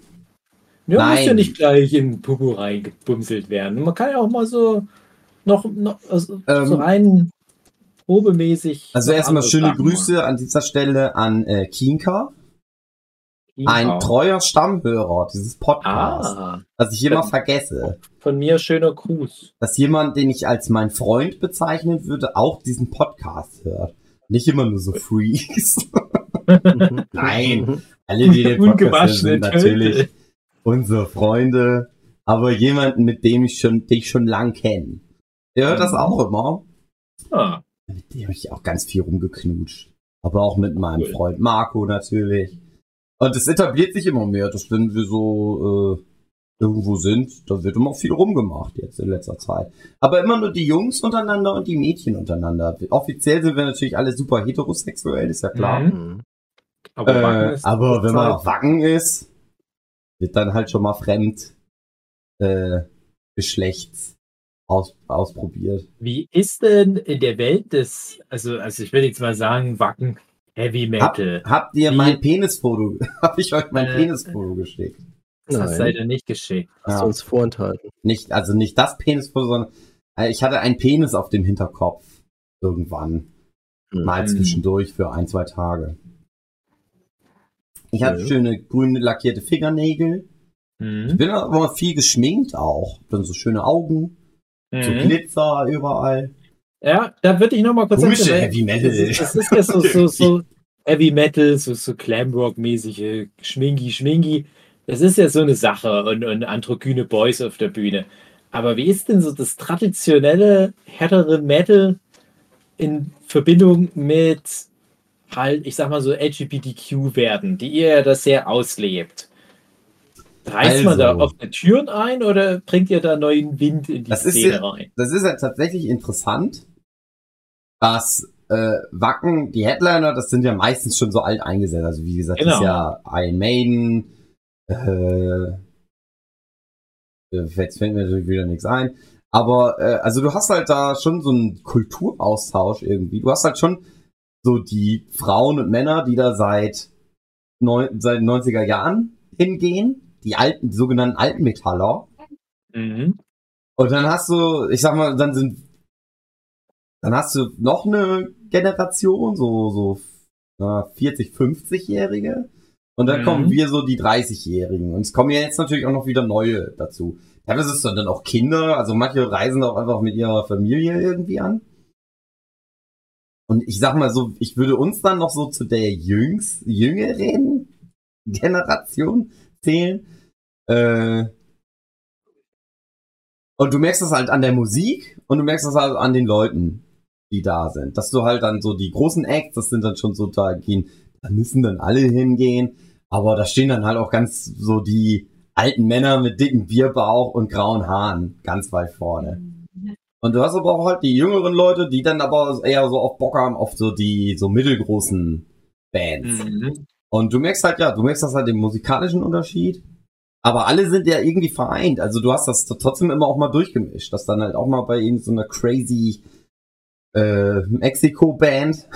Ja, muss ja
Nein.
nicht gleich in Pupu reingebumselt werden. Man kann ja auch mal so noch, noch also
Ähm,
so rein probemäßig.
Also erstmal schöne Grüße an dieser Stelle an äh, Kinka,
machen.
Ein treuer Stammhörer dieses Podcasts,
Ah,
was ich immer vergesse.
von mir schöner Gruß.
dass jemand, den ich als mein Freund bezeichnen würde, auch diesen Podcast hört. Nicht immer nur so Freaks. Nein. Alle, die den Podcast sind natürlich
Töte.
unsere Freunde. aber jemanden, mit dem ich schon, den ich schon lang kenne. Der hört das
Mhm.
auch immer.
Ah,
Mit dem habe ich auch ganz viel rumgeknutscht. Aber auch mit meinem
Cool.
Freund Marco natürlich. Und es etabliert sich immer mehr, dass wenn wir so äh, irgendwo sind, da wird immer viel rumgemacht jetzt in letzter Zeit. Aber immer nur die Jungs untereinander und die Mädchen untereinander. Offiziell sind wir natürlich alle super heterosexuell, ist ja klar.
Mhm. Aber Wacken
Äh,
ist
aber wenn man Wacken ist, wird dann halt schon mal fremd äh, Geschlechts aus, ausprobiert.
Wie ist denn in der Welt des, also, also ich will jetzt mal sagen, Wacken Heavy
Hab,
Metal.
habt ihr
Wie-
mein Penisfoto? Hab ich euch mein
Äh,
Penisfoto geschickt?
Das hast du
Nein.
leider nicht geschickt.
Hast
Ja.
du uns vorenthalten.
Nicht, also nicht das Penisfoto, sondern äh, ich hatte einen Penis auf dem Hinterkopf. Irgendwann.
Hm.
Mal
Mhm.
zwischendurch für ein, zwei Tage. Ich hatte
Ja.
schöne grüne lackierte Fingernägel. Ich
Mhm.
bin aber viel geschminkt auch. Dann so schöne Augen, so
Mhm.
Glitzer überall.
Ja, da würde ich noch mal kurz
Komische
sagen,
Heavy Metal.
Das ist, ist ja so, so, so Heavy Metal, so, so Glamrock-mäßige Schminki, Schminki. Das ist ja so eine Sache und, und androgyne Boys auf der Bühne. Aber wie ist denn so das traditionelle härtere Metal in Verbindung mit halt, ich sag mal so LGBTQ-Werten, die ihr ja das sehr auslebt? Reißt man da
Also.
offene Türen ein oder bringt ihr da neuen Wind in die
Das ist
Szene
ja-
rein?
Das ist ja tatsächlich interessant, dass äh, Wacken, die Headliner, das sind ja meistens schon so alt eingesetzt. Also wie gesagt, das
Genau.
ist ja Iron Maiden, äh, äh, jetzt fällt mir natürlich wieder nichts ein. Aber äh, also du hast halt da schon so einen Kulturaustausch irgendwie. Du hast halt schon so die Frauen und Männer, die da seit, neun, seit den 90er Jahren hingehen. Die alten, die sogenannten alten Metaller.
Mhm.
Und dann hast du, ich sag mal, dann sind, dann hast du noch eine Generation, so, so äh, 40, 50-Jährige. Und dann
Mhm.
kommen wir so die 30-Jährigen. Und es kommen ja jetzt natürlich auch noch wieder neue dazu. Teilweise ist dann auch Kinder, also manche reisen auch einfach mit ihrer Familie irgendwie an. Und ich sag mal so, ich würde uns dann noch so zu der jüngs, jüngeren Generation zählen. Äh, und du merkst das halt an der Musik und du merkst das halt an den Leuten, die da sind. Dass du halt dann so die großen Acts, das sind dann schon so, da gehen, da müssen dann alle hingehen. Aber da stehen dann halt auch ganz so die alten Männer mit dicken Bierbauch und grauen Haaren ganz weit vorne. Und du hast aber auch halt die jüngeren Leute, die dann aber eher so auf Bock haben auf so die so mittelgroßen Bands.
Mhm.
Und du merkst halt, ja, du merkst das halt den musikalischen Unterschied. Aber alle sind ja irgendwie vereint. Also du hast das trotzdem immer auch mal durchgemischt. Dass dann halt auch mal bei irgendeiner so crazy äh, Mexiko-Band,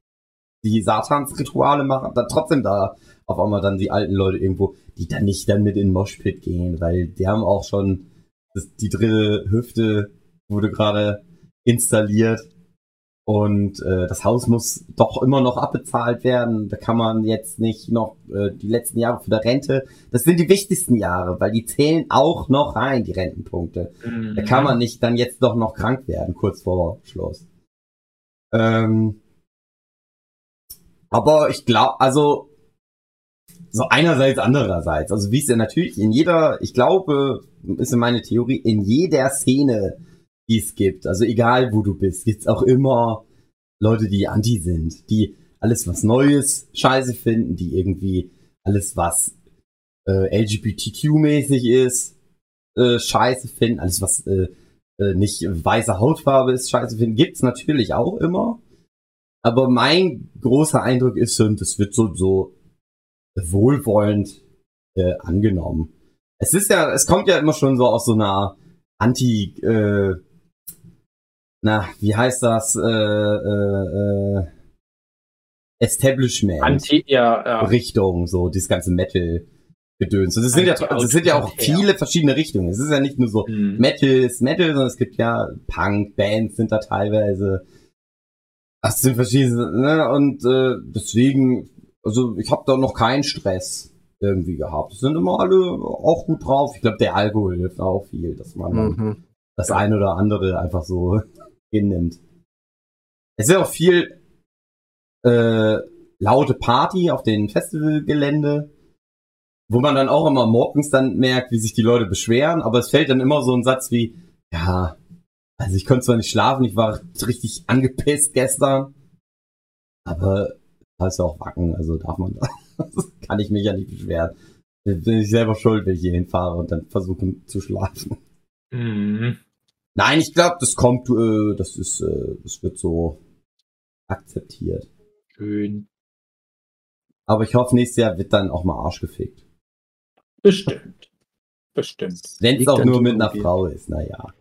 die Satansrituale machen, dann trotzdem da auf einmal dann die alten Leute irgendwo, die dann nicht dann mit in den Moshpit gehen, weil die haben auch schon das, die dritte Hüfte wurde gerade installiert und äh, das Haus muss doch immer noch abbezahlt werden. Da kann man jetzt nicht noch äh, die letzten Jahre für der Rente. Das sind die wichtigsten Jahre, weil die zählen auch noch rein, die Rentenpunkte. Da kann man nicht dann jetzt doch noch krank werden, kurz vor Schluss. Ähm, aber ich glaube, also so einerseits, andererseits. Also wie es ja natürlich in jeder, ich glaube, ist in meine Theorie, in jeder Szene, die es gibt, also egal wo du bist, gibt's auch immer Leute, die anti sind, die alles was Neues scheiße finden, die irgendwie alles was äh, LGBTQ-mäßig ist, äh, scheiße finden, alles was äh, äh, nicht weiße Hautfarbe ist, scheiße finden, gibt's natürlich auch immer. Aber mein großer Eindruck ist schon, das wird so, so wohlwollend äh, angenommen. Es ist ja, es kommt ja immer schon so aus so einer Anti, äh, na, wie heißt das, äh, äh, äh, Establishment.
Anti, ja, ja.
Richtung, so dieses ganze Metal-Gedöns. Und es sind ja, es sind ja auch viele verschiedene Richtungen. Es ist ja nicht nur so
Mhm.
Metal ist Metal, sondern es gibt ja Punk-Bands sind da teilweise. Das sind verschiedene, ne? Und äh, deswegen, also ich habe da noch keinen Stress irgendwie gehabt. Es sind immer alle auch gut drauf. Ich glaube, der Alkohol hilft auch viel, dass man
Mhm.
das eine oder andere einfach so hinnimmt. Es ist ja auch viel äh, laute Party auf den Festivalgelände. Wo man dann auch immer morgens dann merkt, wie sich die Leute beschweren, aber es fällt dann immer so ein Satz wie, ja, also ich konnte zwar nicht schlafen, ich war richtig angepisst gestern, aber da ist ja auch Wacken, also darf man da, kann ich mich ja nicht beschweren. Bin ich selber schuld, wenn ich hier hinfahre und dann versuche zu schlafen.
Mhm.
Nein, ich glaube, das kommt, äh, das ist, äh, das wird so akzeptiert.
Schön.
Aber ich hoffe, nächstes Jahr wird dann auch mal Arsch gefickt.
Bestimmt. Bestimmt.
Wenn es auch nur mit einer. Frau ist, naja.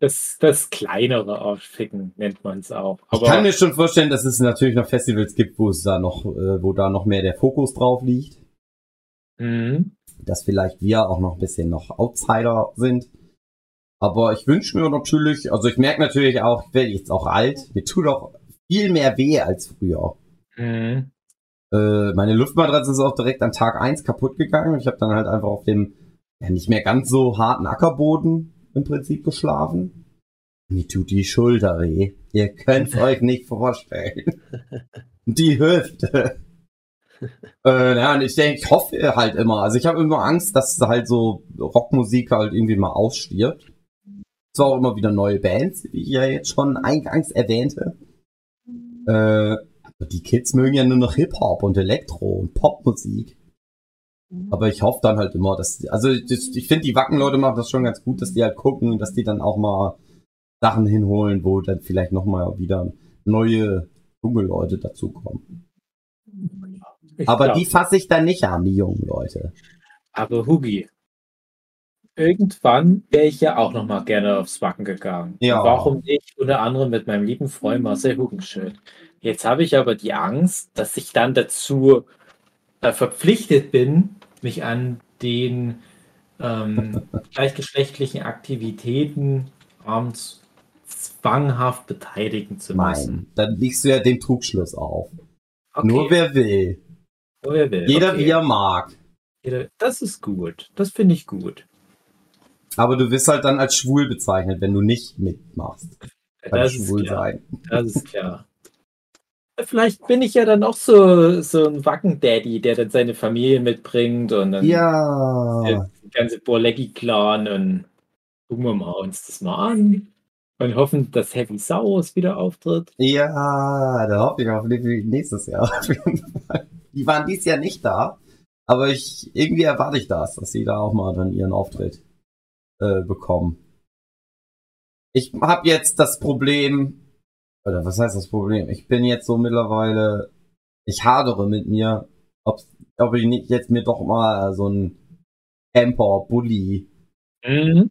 Das, das kleinere Aufschicken nennt man es auch.
Ich
Aber
kann mir schon vorstellen, dass es natürlich noch Festivals gibt, wo es da noch, äh, wo da noch mehr der Fokus drauf liegt.
Mhm.
Dass vielleicht wir auch noch ein bisschen noch Outsider sind. Aber ich wünsche mir natürlich, also ich merke natürlich auch, ich werde jetzt auch alt, mir tut auch viel mehr weh als früher.
Mhm.
Äh, meine Luftmatratze ist auch direkt an Tag eins kaputt gegangen. Ich habe dann halt einfach auf dem ja, nicht mehr ganz so harten Ackerboden im Prinzip geschlafen. Mir tut die Schulter weh. Ihr könnt's euch nicht vorstellen. Die Hüfte. äh, ja, und ich denke, ich hoffe halt immer. Also ich habe immer Angst, dass halt so Rockmusik halt irgendwie mal ausstirbt. Zwar auch immer wieder neue Bands, wie ich ja jetzt schon eingangs erwähnte. Äh, die Kids mögen ja nur noch Hip-Hop und Elektro und Popmusik. Aber ich hoffe dann halt immer, dass, also das, ich finde, die Wacken-Leute machen das schon ganz gut, dass die halt gucken, dass die dann auch mal Sachen hinholen, wo dann vielleicht nochmal wieder neue junge Leute dazukommen.
Ich
Aber
glaub-
die fasse ich dann nicht an, die jungen Leute.
Aber Hugi, irgendwann wäre ich ja auch noch mal gerne aufs Wacken gegangen.
Ja.
Warum nicht? Unter anderem mit meinem lieben Freund Marcel Hugenschild. Jetzt habe ich aber die Angst, dass ich dann dazu äh, verpflichtet bin, mich an den ähm, gleichgeschlechtlichen Aktivitäten abends zwanghaft beteiligen zu müssen.
Nein, dann liegst du ja den Trugschluss auf.
Okay.
Nur wer will.
Nur wer will.
Jeder
okay.
wie er mag.
Jeder- Das ist gut. Das finde ich gut.
Aber du wirst halt dann als schwul bezeichnet, wenn du nicht mitmachst. Beim
Das ist
schwul
klar.
sein.
Das ist klar. Vielleicht bin ich ja dann auch so, so ein Wacken-Daddy, der dann seine Familie mitbringt und dann
Ja.
der ganze Borlecki-Clan und gucken wir mal uns das mal an und hoffen, dass Heavy Saurus wieder auftritt.
Ja, da hoffe ich auf nächstes Jahr. auf jeden Fall. Die waren dieses Jahr nicht da, aber ich irgendwie erwarte ich das, dass sie da auch mal dann ihren Auftritt äh, bekommen. Ich habe jetzt das Problem, oder was heißt das Problem? Ich bin jetzt so mittlerweile, ich hadere mit mir, ob, ob ich nicht jetzt mir doch mal so ein Camper, Bulli,
Mhm.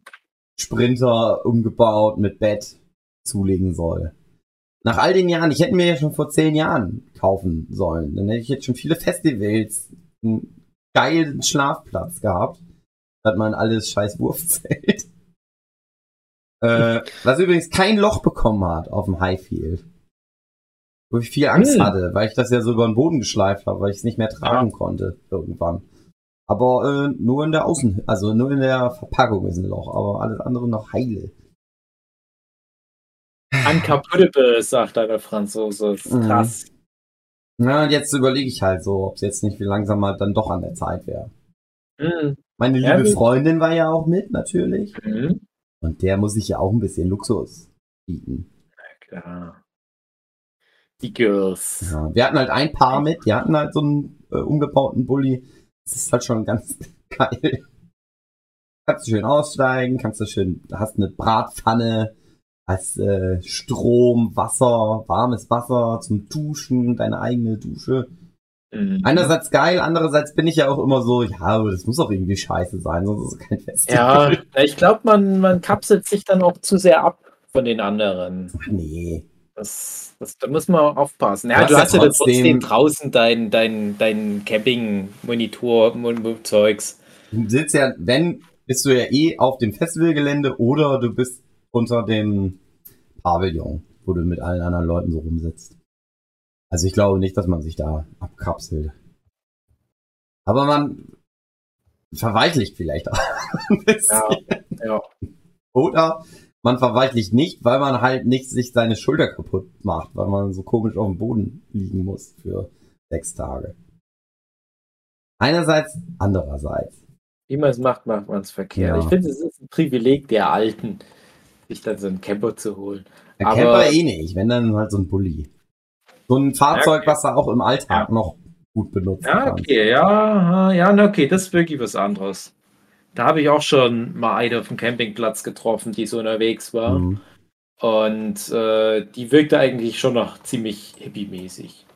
Sprinter umgebaut mit Bett zulegen soll. Nach all den Jahren, ich hätte mir ja schon vor zehn Jahren kaufen sollen. Dann hätte ich jetzt schon viele Festivals, einen geilen Schlafplatz gehabt. Hat man alles scheiß Wurfzelt. Äh, was übrigens kein Loch bekommen hat auf dem Highfield. Wo ich viel Angst
Hm.
hatte, weil ich das ja so über den Boden geschleift habe, weil ich es nicht mehr tragen konnte irgendwann. Aber äh, nur in der Außen, also nur in der Verpackung ist ein Loch, aber alles andere noch heile.
Unkaputtable, sagt der Franzose. Das ist
Mhm.
krass.
Na, und jetzt überlege ich halt so, ob es jetzt nicht viel langsamer dann doch an der Zeit wäre.
Mhm.
Meine
Ja,
liebe
gut.
Freundin war ja auch mit, natürlich.
Mhm.
Und der muss ich ja auch ein bisschen Luxus bieten.
Na klar. Die Girls.
Ja, wir hatten halt ein Paar mit, die hatten halt so einen äh, umgebauten Bulli. Das ist halt schon ganz geil. Kannst du schön aussteigen, kannst du schön, hast eine Bratpfanne, hast äh, Strom, Wasser, warmes Wasser zum Duschen, deine eigene Dusche.
Mhm.
Einerseits geil, andererseits bin ich ja auch immer so, ja, aber das muss auch irgendwie scheiße sein, sonst ist es kein Festival.
Ja, ich glaube, man, man kapselt sich dann auch zu sehr ab von den anderen.
Ach, nee.
Das, das, da muss man aufpassen. Ja,
Du hast ja trotzdem-
trotzdem draußen dein, dein, dein Camping-Monitor-Zeugs.
Du sitzt ja, wenn, bist du ja eh auf dem Festivalgelände oder du bist unter dem Pavillon, wo du mit allen anderen Leuten so rumsitzt. Also ich glaube nicht, dass man sich da abkapselt. Aber man verweichlicht vielleicht auch ein bisschen.
Ja, ja.
Oder man verweichlicht nicht, weil man halt nicht sich seine Schulter kaputt macht, weil man so komisch auf dem Boden liegen muss für sechs Tage. Einerseits, andererseits.
Wie man es macht, macht man es verkehrt.
Ja.
Ich finde, es ist ein Privileg der Alten, sich dann so einen Camper zu holen.
Der
Aber-
Camper eh nicht, wenn dann halt so ein Bulli. So ein Fahrzeug,
okay.
was du auch im Alltag noch gut benutzen
Ja, okay, ja, ja, na okay, das ist wirklich was anderes. Da habe ich auch schon mal eine auf dem Campingplatz getroffen, die so unterwegs war.
Mhm.
Und äh, die wirkte eigentlich schon noch ziemlich hippie-mäßig.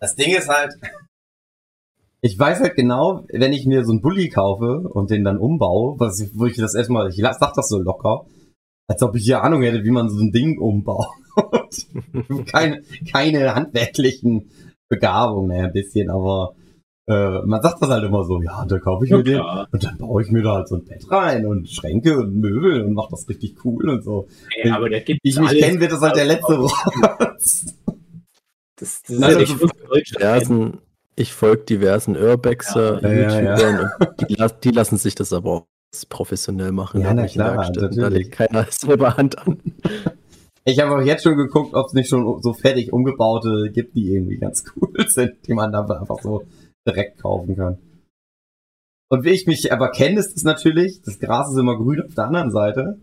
Das Ding ist halt, ich weiß halt genau, wenn ich mir so einen Bulli kaufe und den dann umbaue, was ich, wo ich das erstmal, ich sag das so locker, als ob ich hier Ahnung hätte, wie man so ein Ding umbaut. keine, keine handwerklichen Begabungen, naja, ein bisschen, aber äh, man sagt das halt immer so, ja, da kaufe ich mir den
klar.
und dann baue ich mir da halt so ein Bett rein und Schränke und Möbel und mach das richtig cool und so.
Ey, aber da gibt
Wie ich mich kenne, wird das halt der letzte Rotz.
Das, das ist ja deutsch.
diversen, ich folge diversen Urbexer,
Ja, ja, ja.
YouTubern und die, die lassen sich das aber auch professionell machen.
Ja, na klar.
Da legt keiner selber Hand an.
Ich habe auch jetzt schon geguckt, ob es nicht schon so fertig umgebaute gibt, die irgendwie ganz cool sind, die man dann einfach so direkt kaufen kann. Und wie ich mich aber kenne, ist es natürlich, das Gras ist immer grün auf der anderen Seite.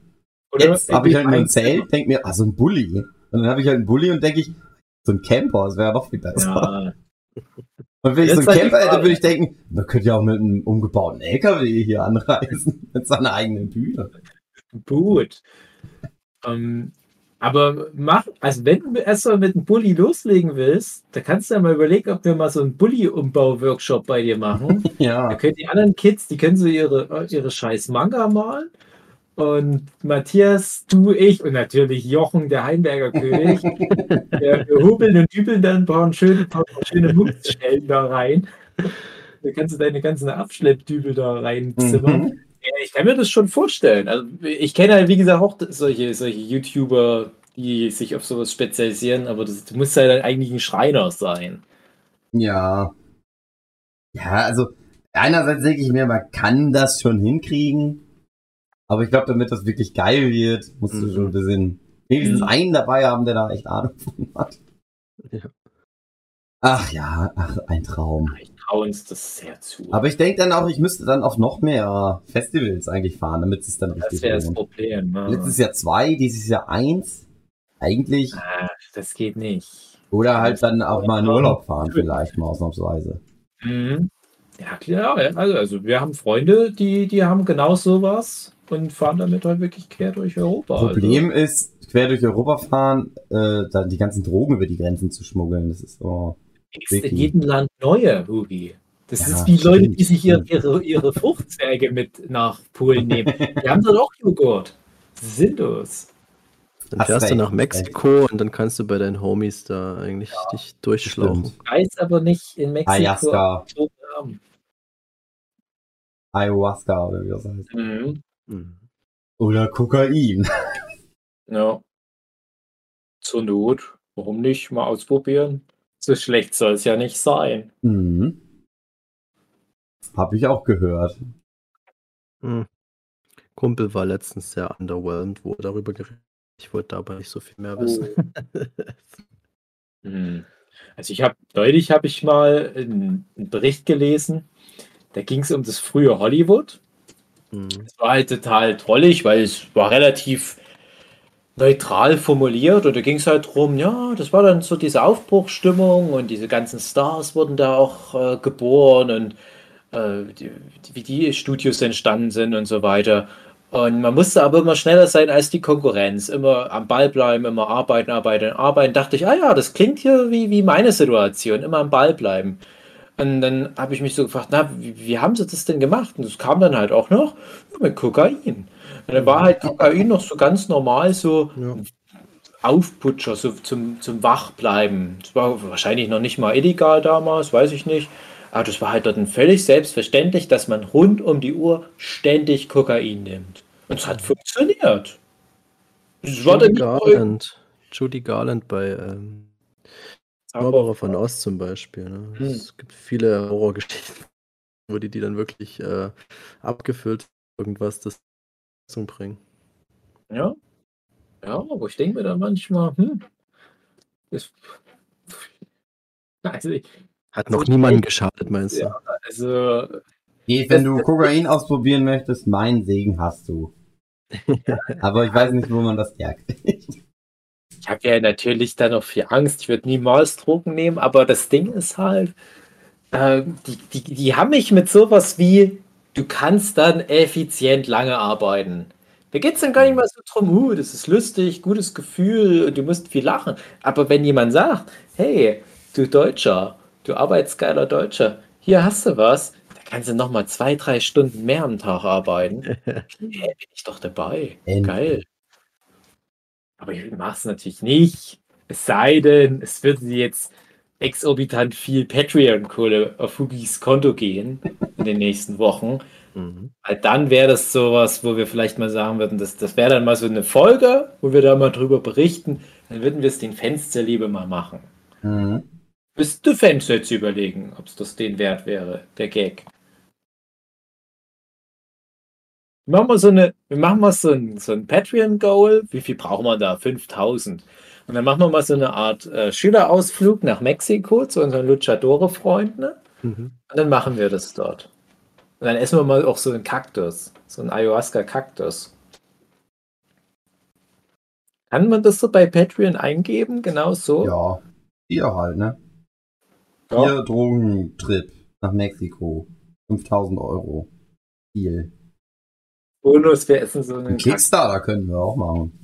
Oder?
Jetzt habe ich halt nur ein Zelt, denk mir, ah, so ein Bulli. Und dann habe ich halt einen Bulli und denke ich, so ein Camper, das wäre ja noch viel besser.
Ja,
Und wenn ich
Das
so einen Camper hätte, würde ich denken, man könnte ja auch mit einem umgebauten LKW hier anreisen, mit seiner eigenen Bühne.
gut. Ähm, aber mach, also wenn du erstmal mit einem Bulli loslegen willst, da kannst du ja mal überlegen, ob wir mal so einen Bulli-Umbau-Workshop bei dir machen. Da
Ja.
können die anderen Kids, die können so ihre, ihre scheiß Manga malen. Und Matthias, du, ich und natürlich Jochen, der Heimberger König. wir, wir hobeln und dübeln dann ein paar schöne, schöne Muckstellen da rein. Da kannst du deine ganzen Abschleppdübel da reinzimmern.
Mhm.
Ja, ich kann mir das schon vorstellen. Also ich kenne halt, wie gesagt, auch solche, solche YouTuber, die sich auf sowas spezialisieren, aber das, du musst ja dann eigentlich ein Schreiner sein.
Ja. Ja, also einerseits denke ich mir, man kann das schon hinkriegen. Aber ich glaube, damit das wirklich geil wird, musst du
Mhm.
schon ein bisschen wenigstens
Mhm.
einen dabei haben, der da echt Ahnung von hat.
Ja.
Ach ja, ach, ein Traum.
Ich traue uns das sehr zu.
Aber ich denke dann auch, ich müsste dann auf noch mehr Festivals eigentlich fahren, damit es dann
das
richtig
wäre das
lohnt.
Problem. Ne?
Letztes Jahr zwei, dieses Jahr eins. Eigentlich.
Ah, das geht nicht.
Oder halt dann auch mal in. Urlaub fahren, vielleicht mal ausnahmsweise.
Mhm. Ja, klar. Also, also wir haben Freunde, die, die haben genau sowas und fahren damit halt wirklich quer durch Europa.
Problem ist, quer durch Europa fahren, äh, dann die ganzen Drogen über die Grenzen zu schmuggeln. Das ist so.
Ist in jedem Land neue, Hugi. Das
Ja,
ist wie Leute, die sich ihre, ihre, ihre Fruchtzwerge mit nach Polen nehmen. Die haben dort auch Joghurt. Sinnlos.
Dann fährst du nach Mexiko und dann kannst du bei deinen Homies da eigentlich dich durchschlauchen.
Stimmt.
Ich weiß aber nicht in Mexiko.
Ayahuasca. Ayahuasca oder wie das heißt.
Mhm.
Mhm.
Oder Kokain.
Ja. Zur Not. Warum nicht? Mal ausprobieren. So schlecht soll es ja nicht sein.
Mhm. Hab ich auch gehört.
Mhm. Kumpel war letztens sehr underwhelmed, wo er darüber geredet. Ich wollte dabei nicht so viel mehr wissen.
Hm. Also ich habe neulich habe ich mal einen, einen Bericht gelesen. Da ging es um das frühe Hollywood.
Mhm.
Es war halt total trollig, weil es war relativ neutral formuliert und da ging es halt drum, ja, das war dann so diese Aufbruchsstimmung und diese ganzen Stars wurden da auch äh, geboren und äh, wie die Studios entstanden sind und so weiter. Und man musste aber immer schneller sein als die Konkurrenz. Immer am Ball bleiben, immer arbeiten, arbeiten, arbeiten. Dachte ich, ah ja, das klingt hier wie, wie meine Situation, immer am Ball bleiben. Und dann habe ich mich so gefragt, na, wie, wie haben sie das denn gemacht? Und das kam dann halt auch noch mit Kokain. Dann war halt Kokain noch so ganz normal, so
Ja.
Aufputscher, so zum, zum Wachbleiben. Das war wahrscheinlich noch nicht mal illegal damals, weiß ich nicht. Aber das war halt dort völlig selbstverständlich, dass man rund um die Uhr ständig Kokain nimmt. Und es hat funktioniert. War
Judy Garland. Judy Garland bei ähm, Zauberer von Oz zum Beispiel. Ne?
Hm.
Es gibt viele Horrorgeschichten, wo die die dann wirklich äh, abgefüllt irgendwas das zum bringen.
ja. Ja, aber ich denke mir dann manchmal, hm, das, also ich,
Hat noch
So
niemandem
schnell-
geschadet, meinst du?
Ja. Also,
Geh, wenn du Kokain ausprobieren möchtest, meinen Segen hast du. Aber ich weiß nicht, wo man das herkriegt.
ich habe ja natürlich da noch viel Angst. Ich würde niemals Drogen nehmen, aber das Ding ist halt, äh, die, die, die haben mich mit sowas wie, du kannst dann effizient lange arbeiten. Da geht es dann gar nicht mal so drum, uh, das ist lustig, gutes Gefühl und du musst viel lachen. Aber wenn jemand sagt, hey, du Deutscher, du arbeitsgeiler Deutscher, hier hast du was, da kannst du nochmal zwei, drei Stunden mehr am Tag arbeiten. Hey, bin ich doch dabei.
Endlich.
Geil. Aber ich mache es natürlich nicht. Es sei denn, es würde jetzt exorbitant viel Patreon-Kohle auf Hugis Konto gehen in den nächsten Wochen.
Mhm.
Weil Dann wäre das sowas, wo wir vielleicht mal sagen würden, das, das wäre dann mal so eine Folge, wo wir da mal drüber berichten. Dann würden wir es den Fans der Liebe mal machen.
Mhm.
Müsste Fans jetzt überlegen, ob es das den wert wäre, der Gag. Wir machen mal so eine, wir machen mal so ein, so ein Patreon-Goal. Wie viel brauchen wir da? 5000. Und dann machen wir mal so eine Art äh, Schülerausflug nach Mexiko zu unseren Luchadore-Freunden. Ne?
Mhm.
Und dann machen wir das dort. Und dann essen wir mal auch so einen Kaktus. So einen Ayahuasca-Kaktus. Kann man das so bei Patreon eingeben? Genau so?
Ja. Hier halt, ne?
Ja.
Hier Drogentrip nach Mexiko. 5000 Euro. Viel.
Bonus, wir essen so einen
Ein
Kaktus.
Kickstarter können wir auch machen.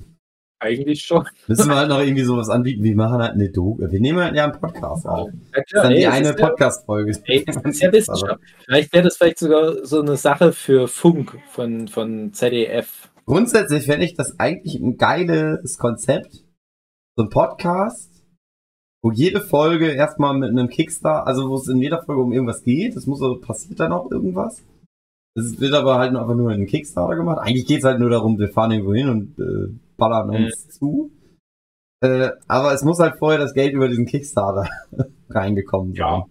Eigentlich schon.
Müssen wir halt noch irgendwie sowas anbieten. Wir machen halt eine Doku. Wir nehmen halt ja einen Podcast auf.
Ja,
Das ist
klar,
dann
ey,
die eine Podcast-Folge.
Ja Wissenschaft. Vielleicht wäre das vielleicht sogar so eine Sache für Funk von, von ZDF.
Grundsätzlich fände ich das eigentlich ein geiles Konzept. So ein Podcast, wo jede Folge erstmal mit einem Kickstarter, also wo es in jeder Folge um irgendwas geht. Es muss so, passiert dann auch irgendwas. Es wird aber halt nur einfach nur in Kickstarter gemacht. Eigentlich geht es halt nur darum, wir fahren irgendwo hin und äh, ballern uns zu. Äh, aber es muss halt vorher das Geld über diesen Kickstarter reingekommen sein.
Ja.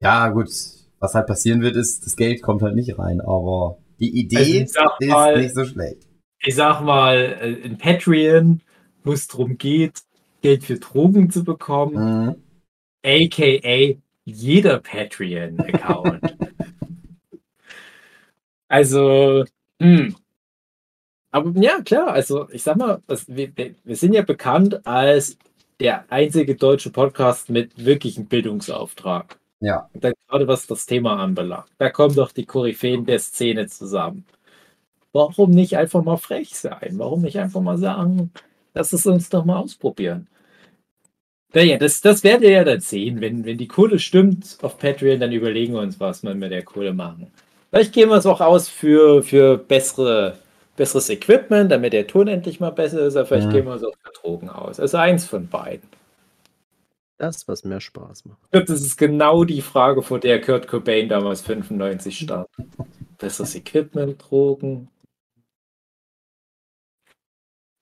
Ja, gut. Was halt passieren wird, ist, das Geld kommt halt nicht rein, aber die
Also
Idee
sag
ist
mal-
nicht so schlecht.
Ich sag mal, äh, in Patreon, wo es darum geht, Geld für Drogen zu bekommen,
Mhm.
aka jeder Patreon-Account. also, hm. Aber ja, klar, also ich sag mal, das, wir, wir sind ja bekannt als der einzige deutsche Podcast mit wirklichem Bildungsauftrag.
Ja.
Dann gerade was das Thema anbelangt. Da kommen doch die Koryphäen der Szene zusammen. Warum nicht einfach mal frech sein? Warum nicht einfach mal sagen, lass es uns doch mal ausprobieren? Naja, das, das werdet ihr ja dann sehen. Wenn, wenn die Kohle stimmt auf Patreon, dann überlegen wir uns, was wir mit der Kohle machen. Vielleicht geben wir es auch aus für, für bessere, besseres Equipment, damit der Ton endlich mal besser ist. Aber vielleicht
Ja.
geben wir es auch für Drogen aus. Also eins von beiden.
Das, was mehr Spaß macht.
Das ist genau die Frage, vor der Kurt Cobain damals 95 stand. Besseres Equipment, Drogen.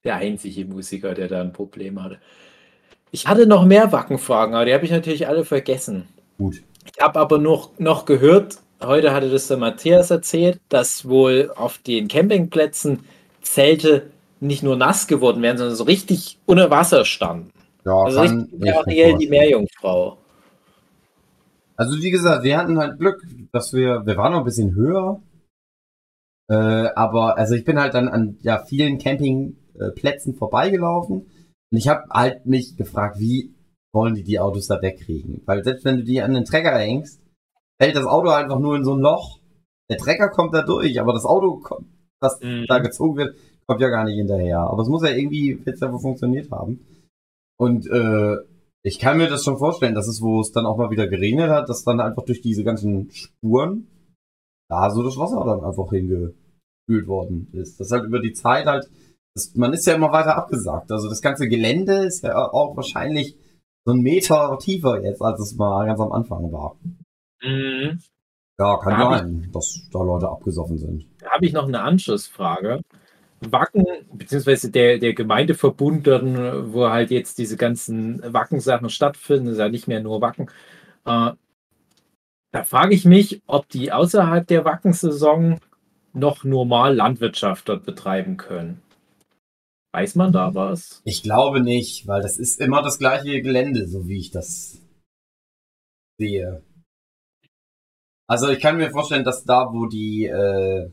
Der einzige Musiker, der da ein Problem hatte. Ich hatte noch mehr Wackenfragen, aber die habe ich natürlich alle vergessen.
Gut.
Ich habe aber noch, noch gehört, heute hatte das der Matthias erzählt, dass wohl auf den Campingplätzen Zelte nicht nur nass geworden wären, sondern so richtig unter Wasser standen.
Ja,
Also richtig Ariel die. Meerjungfrau.
Also wie gesagt, wir hatten halt Glück, dass wir, wir waren noch ein bisschen höher. Äh, aber also ich bin halt dann an ja vielen Campingplätzen vorbeigelaufen und ich habe halt mich gefragt, wie wollen die die Autos da wegkriegen? Weil selbst wenn du die an den Trecker hängst, fällt das Auto einfach nur in so ein Loch. Der Trecker kommt da durch, aber das Auto, kommt, was
Mhm.
da gezogen wird, kommt ja gar nicht hinterher. Aber es muss ja irgendwie jetzt einfach funktioniert haben. Und äh, ich kann mir das schon vorstellen, dass es, wo es dann auch mal wieder geregnet hat, dass dann einfach durch diese ganzen Spuren da so das Wasser dann einfach hingespült worden ist. Das halt über die Zeit halt, das, man ist ja immer weiter abgesagt. Also das ganze Gelände ist ja auch wahrscheinlich so ein Meter tiefer jetzt, als es mal ganz am Anfang war.
Mhm.
Ja, kann
Da
sein, dass da Leute abgesoffen sind.
Da habe ich noch eine Anschlussfrage. Wacken, beziehungsweise der, der Gemeindeverbund, dann, wo halt jetzt diese ganzen Wacken-Sachen stattfinden, ist ja nicht mehr nur Wacken. Äh, da frage ich mich, ob die außerhalb der Wackensaison noch normal Landwirtschaft dort betreiben können. Weiß man da was?
Ich glaube nicht, weil das ist immer das gleiche Gelände, so wie ich das sehe. Also ich kann mir vorstellen, dass da, wo die, äh,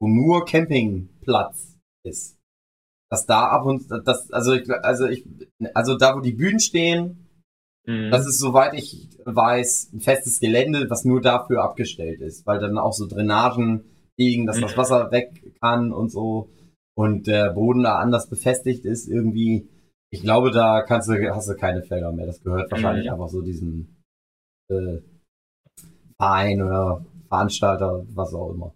wo nur Campingplatz ist, dass da ab und das, also ich, also ich, also da, wo die Bühnen stehen,
Mhm.
das ist, soweit ich weiß, ein festes Gelände, was nur dafür abgestellt ist, weil dann auch so Drainagen liegen, dass das
Mhm.
Wasser weg kann und so und der Boden da anders befestigt ist irgendwie. Ich glaube, da kannst du, hast du keine Felder mehr. Das gehört wahrscheinlich
Mhm.
einfach so diesem äh, Verein oder Veranstalter, was auch immer.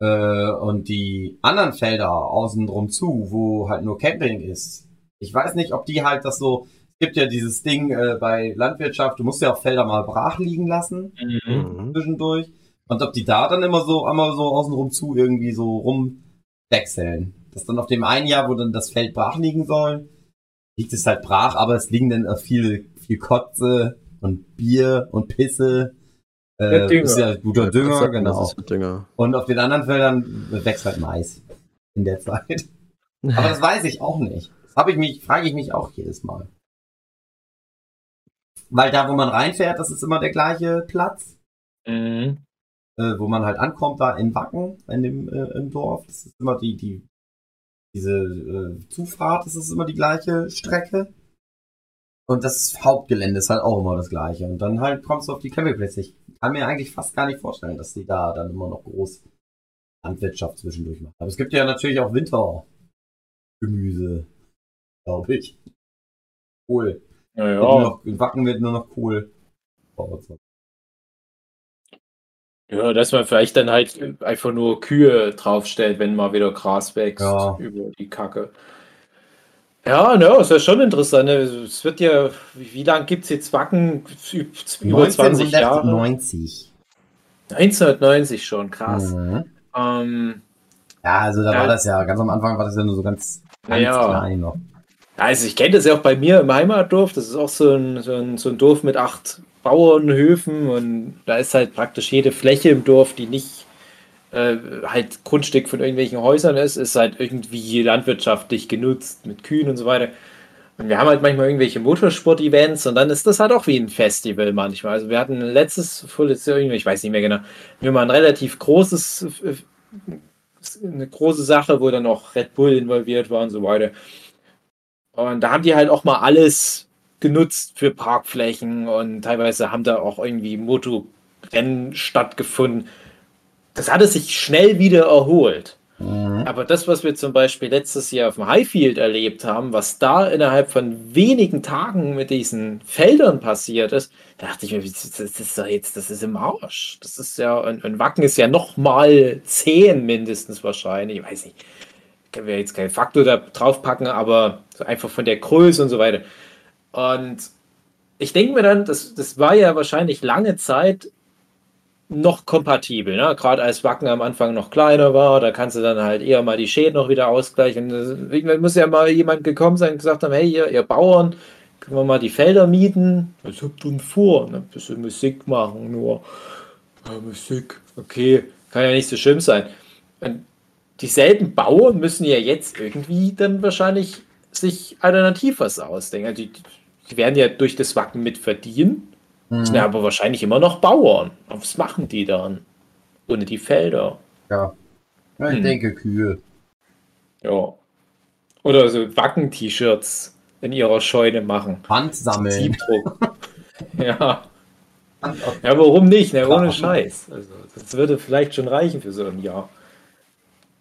Äh, und die anderen Felder außen drum zu, wo halt nur Camping ist. Ich weiß nicht, ob die halt das so. Es gibt ja dieses Ding äh, bei Landwirtschaft, du musst ja auch Felder mal brach liegen lassen
Mhm.
Zwischendurch. Und ob die da dann immer so, einmal so außenrum zu irgendwie so rumwechseln. Dass dann auf dem einen Jahr, wo dann das Feld brach liegen soll, liegt es halt brach, aber es liegen dann auch viel, viel Kotze und Bier und Pisse.
Der
Äh,
Dünger.
ist ja guter Dünger,
Das
genau.
Dünger.
Und auf den anderen Feldern wächst halt Mais in der Zeit. Aber das weiß ich auch nicht. Das habe ich mich, frage ich mich auch jedes Mal. Weil da, wo man reinfährt, das ist immer der gleiche Platz
Mhm.
äh, wo man halt ankommt, da in Wacken, in dem, äh, im Dorf. Das ist immer die, die, diese äh, Zufahrt, das ist immer die gleiche Strecke. Und das Hauptgelände ist halt auch immer das gleiche. Und dann halt kommst du auf die Campingplätze. Ich kann mir eigentlich fast gar nicht vorstellen, dass die da dann immer noch groß Landwirtschaft zwischendurch machen. Aber es gibt ja natürlich auch Wintergemüse, glaube ich. Kohl.
Ja, ja.
noch, Wacken wird nur noch Kohl.
ja, dass man vielleicht dann halt einfach nur Kühe draufstellt, wenn mal wieder Gras wächst
Ja.
über die Kacke. Ja, ne, ist ja schon interessant. ne. Es wird ja, wie, wie lange gibt es jetzt Wacken? Über 20 Jahre?
1990.
1990 schon, krass.
Mhm.
Ähm,
Ja, also da
Ja.
war das ja, ganz am Anfang war das ja nur so ganz, ganz
Ja.
klein noch.
Also ich kenne das ja auch bei mir im Heimatdorf. Das ist auch so ein, so ein, so ein Dorf mit acht Bauernhöfen und da ist halt praktisch jede Fläche im Dorf, die nicht äh, halt Grundstück von irgendwelchen Häusern ist, ist halt irgendwie landwirtschaftlich genutzt mit Kühen und so weiter. Und wir haben halt manchmal irgendwelche Motorsport-Events und dann ist das halt auch wie ein Festival manchmal. Also wir hatten letztes, vorletztes Jahr ich weiß nicht mehr genau, wir haben ein relativ großes, eine große Sache, wo dann auch Red Bull involviert war und so weiter. Und da haben die halt auch mal alles genutzt für Parkflächen und teilweise haben da auch irgendwie Motorrennen stattgefunden. Das hatte sich schnell wieder erholt.
Mhm.
Aber das, was wir zum Beispiel letztes Jahr auf dem Highfield erlebt haben, was da innerhalb von wenigen Tagen mit diesen Feldern passiert ist, da dachte ich mir, das ist doch jetzt, das ist im Arsch. Das ist ja, und, und Wacken ist ja noch mal zehn mindestens wahrscheinlich. Ich weiß nicht, können wir jetzt keinen Faktor da drauf packen, aber so einfach von der Größe und so weiter. Und ich denke mir dann, das, das war ja wahrscheinlich lange Zeit noch kompatibel, ne? Gerade als Wacken am Anfang noch kleiner war, da kannst du dann halt eher mal die Schäden noch wieder ausgleichen. Irgendwann muss ja mal jemand gekommen sein und gesagt haben, hey, ihr, ihr Bauern, können wir mal die Felder mieten? Was habt ihr denn vor? Ein bisschen Musik machen, nur ja, Musik, okay, kann ja nicht so schlimm sein. Und dieselben Bauern müssen ja jetzt irgendwie dann wahrscheinlich sich alternativ was ausdenken. Also Die, die werden ja durch das Wacken mit verdienen.
Mhm.
Sind ja aber wahrscheinlich immer noch Bauern. Was machen die dann? Ohne die Felder.
Ja. ich
Hm.
denke Kühe.
Ja. Oder so Wacken-T-Shirts in ihrer Scheune machen.
Pfand sammeln.
Siebdruck. ja. Ja, warum nicht? Ne? Ohne Scheiß. Also, das würde vielleicht schon reichen für so ein Jahr.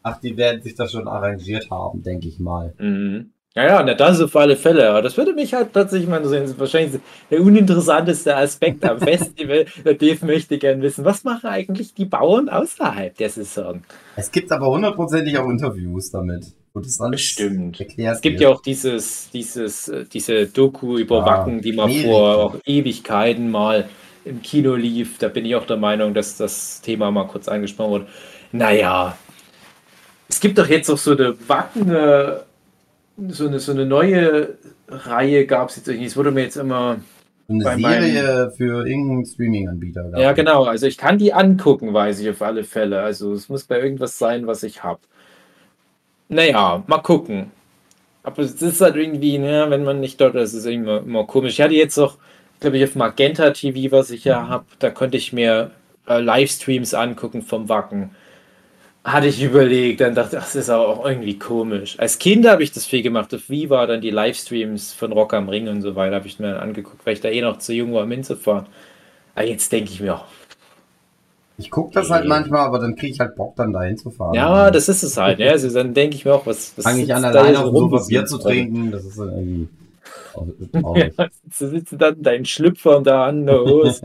Ach, die werden sich das schon arrangiert haben, denke ich mal.
Mhm. Ja, ja, das auf alle Fälle. Aber das würde mich halt tatsächlich mal interessieren. Das ist wahrscheinlich der uninteressanteste Aspekt am Festival. Der Dave möchte gerne wissen, was machen eigentlich die Bauern außerhalb der Saison?
Es gibt aber hundertprozentig auch Interviews damit. Wo das alles erklärt
Es gibt ja auch dieses, dieses, äh, diese Doku über
Ja,
Wacken, die
ewig.
vor auch Ewigkeiten mal im Kino lief. Da bin ich auch der Meinung, dass das Thema mal kurz angesprochen wurde. Naja, es gibt doch jetzt auch so eine Wacken, äh, so eine, so eine neue Reihe gab es jetzt irgendwie. Es wurde mir jetzt immer.
Eine Serie für irgendeinen Streaming-Anbieter.
Ja, genau. Also ich kann die angucken, weiß ich auf alle Fälle. Also es muss bei irgendwas sein, was ich habe. Naja, mal gucken. Aber es ist halt irgendwie, ne, wenn man nicht dort ist, ist es immer, immer komisch. Ich hatte jetzt auch glaube ich, auf Magenta TV, was ich ja habe, da konnte ich mir äh, Livestreams angucken vom Wacken. Hatte ich überlegt, dann dachte ich, das ist aber auch irgendwie komisch. Als Kind habe ich das viel gemacht. Auf Viva dann die Livestreams von Rock am Ring und so weiter habe ich mir dann angeguckt, weil ich da eh noch zu jung war, um hinzufahren. Aber jetzt denke ich mir, oh,
Ich gucke das halt manchmal, aber dann kriege ich halt Bock, dann dahin zu fahren.
ja, das ist es halt. Ja. Also dann denke ich mir auch, was. was
Fange ich an,
da
alleine auf
rum?
Bier zu trinken. Das ist dann irgendwie.
Ja, du sitzt dann deinen Schlüpfer da an der Hose,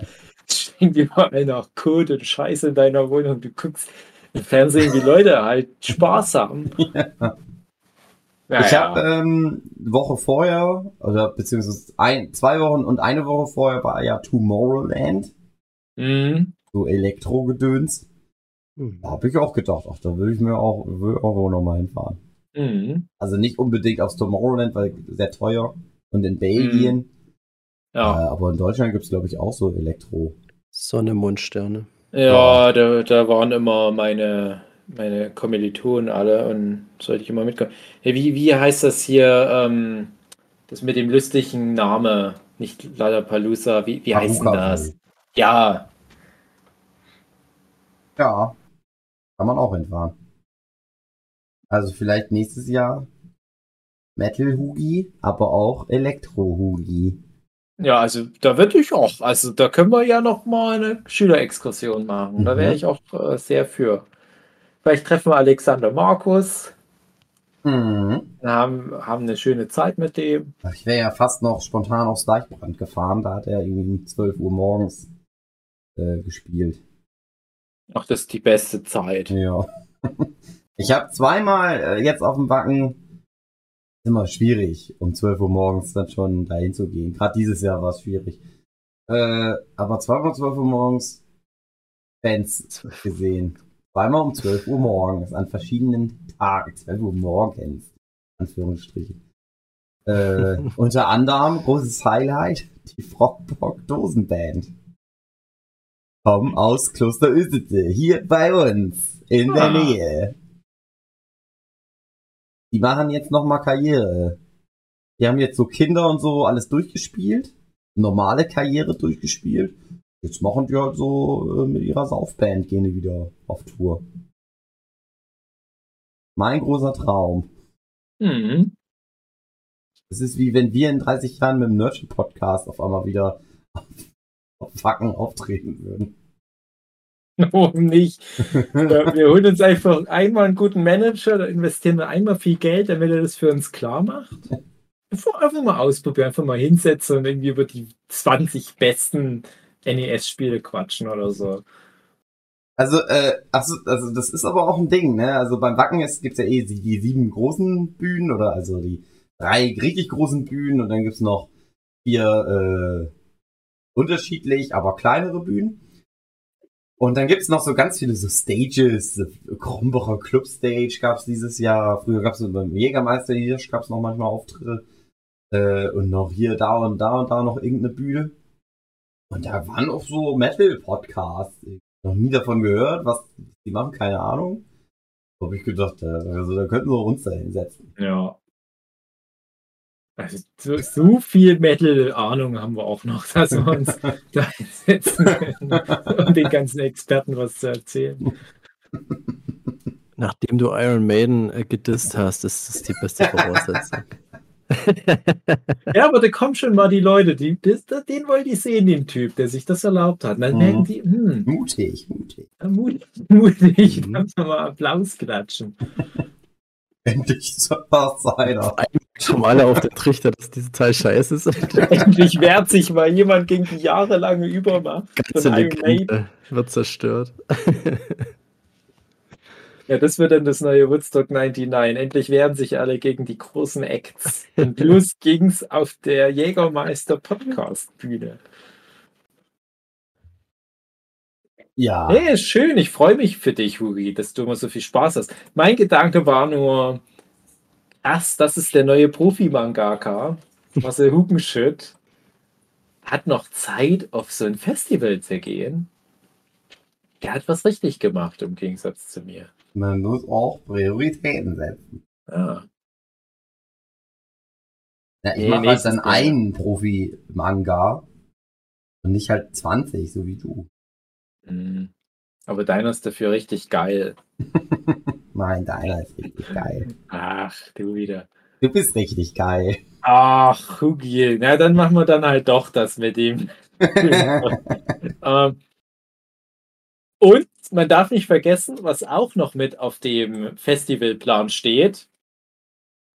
stinkt überall nach Kot und Scheiße in deiner Wohnung. Du guckst im Fernsehen, wie Leute halt Spaß haben. Ja.
Ich habe ähm, Woche vorher, oder beziehungsweise ein, zwei Wochen und eine Woche vorher war ja Tomorrowland,
Mhm.
so Elektro-Gedöns.
Hm.
Da habe ich auch gedacht, ach, da will ich mir auch, will auch nochmal hinfahren.
Mhm.
Also nicht unbedingt aufs Tomorrowland, weil sehr teuer. Und in Belgien.
Ja,
Äh, aber in Deutschland gibt's glaube ich, auch so Elektro.
Sonne, Mond, Sterne.
Ja da, da waren immer meine, meine Kommilitonen alle und sollte ich immer mitkommen. Hey, wie, wie heißt das hier, ähm, das mit dem lustigen Name? Nicht Lollapalooza, wie, wie heißt denn das? Ja,
Ja. Kann man auch hinfahren. Also vielleicht nächstes Jahr Metal Hugi, aber auch Elektro Hugi.
Ja, also da würde ich auch, also da können wir ja noch mal eine Schülerexkursion machen. Da wäre
Mhm.
ich auch äh, sehr für. Vielleicht treffen wir Alexander Markus,
Mhm.
haben, haben eine schöne Zeit mit dem.
Ich wäre ja fast noch spontan aufs Deichbrand gefahren. Da hat er irgendwie um 12 Uhr morgens äh, gespielt.
Ach, das ist die beste Zeit.
Ja. Ich habe zweimal äh, jetzt auf dem Wacken. Immer schwierig, um 12 Uhr morgens dann schon dahin zu gehen. Gerade dieses Jahr war es schwierig. Äh, aber zweimal 12 Uhr morgens Fans gesehen. Zweimal um 12 Uhr morgens an verschiedenen Tagen. 12 Uhr morgens. Anführungsstrichen. Äh, unter anderem großes Highlight, die Frogbock Dosenband. Kommen aus Kloster Ösete, hier bei uns, in der
Ah.
Nähe. Die machen jetzt nochmal Karriere. Die haben jetzt so Kinder und so alles durchgespielt. Normale Karriere durchgespielt. Jetzt machen die halt so äh, mit ihrer Saufband gehen die wieder auf Tour. Mein großer Traum.
Mhm.
Es ist wie wenn wir in 30 Jahren mit dem Nerdship Podcast auf einmal wieder auf, auf Wacken auftreten würden.
Warum nicht? Wir holen uns einfach einmal einen guten Manager, da investieren wir einmal viel Geld, damit er das für uns klar macht. Einfach, mal ausprobieren, einfach mal hinsetzen und irgendwie über die 20 besten NES-Spiele quatschen oder so.
Also, äh, achso, also das ist aber auch ein Ding, ne? Also beim Wacken ist, gibt's ja eh die, sieben großen Bühnen oder also die drei richtig großen Bühnen und dann gibt's noch vier äh, unterschiedlich, aber kleinere Bühnen. Und dann gibt's noch so ganz viele so Stages, Krombacher Club Stage gab's dieses Jahr. Früher gab's so beim Jägermeister Hirsch gab's noch manchmal Auftritte. Äh, und noch hier, da und da und da noch irgendeine Bühne. Und da waren auch so Metal-Podcasts. Noch nie davon gehört, was die machen, keine Ahnung. Hab ich gedacht, äh, also da könnten wir uns da hinsetzen.
Ja. Also so, so viel Metal-Ahnung haben wir auch noch, dass wir uns da hinsetzen können, um den ganzen Experten was zu erzählen.
Nachdem du Iron Maiden äh, gedisst hast, ist das die beste Voraussetzung.
Ja, aber da kommen schon mal die Leute, die, das, den wollte ich sehen, den Typ, der sich das erlaubt hat. Und dann
Mhm.
merken die, hm,
Mutig, mutig.
mutig, mutig,
Mhm.
du mal Applaus klatschen.
Endlich was einer.
Kommen alle auf den Trichter, dass diese Teil scheiße ist.
Endlich wehrt sich mal jemand gegen die jahrelange Übermacht.
Ganze. Legende wird zerstört.
Ja, das wird dann das neue Woodstock 99. Endlich wehren sich alle gegen die großen Acts. Und los ging's auf der Jägermeister Podcast Bühne.
Ja.
Hey, schön. Ich freue mich für dich, Hugi, dass du immer so viel Spaß hast. Mein Gedanke war nur, krass, das ist der neue Profi-Mangaka. Marcel Hugenschütt hat noch Zeit, auf so ein Festival zu gehen. Der hat was richtig gemacht, im Gegensatz zu mir.
Man muss auch Prioritäten setzen.
Ah.
Ja, ich
Nee,
mache halt dann einen Profi-Manga Und nicht halt 20, so wie du.
Mhm. Aber deiner ist dafür richtig geil.
Nein, deiner ist richtig geil.
Ach, du wieder.
Du bist richtig geil.
Ach, Hugi. Na, dann machen wir dann halt doch das mit ihm. ähm, und man darf nicht vergessen, was auch noch mit auf dem Festivalplan steht,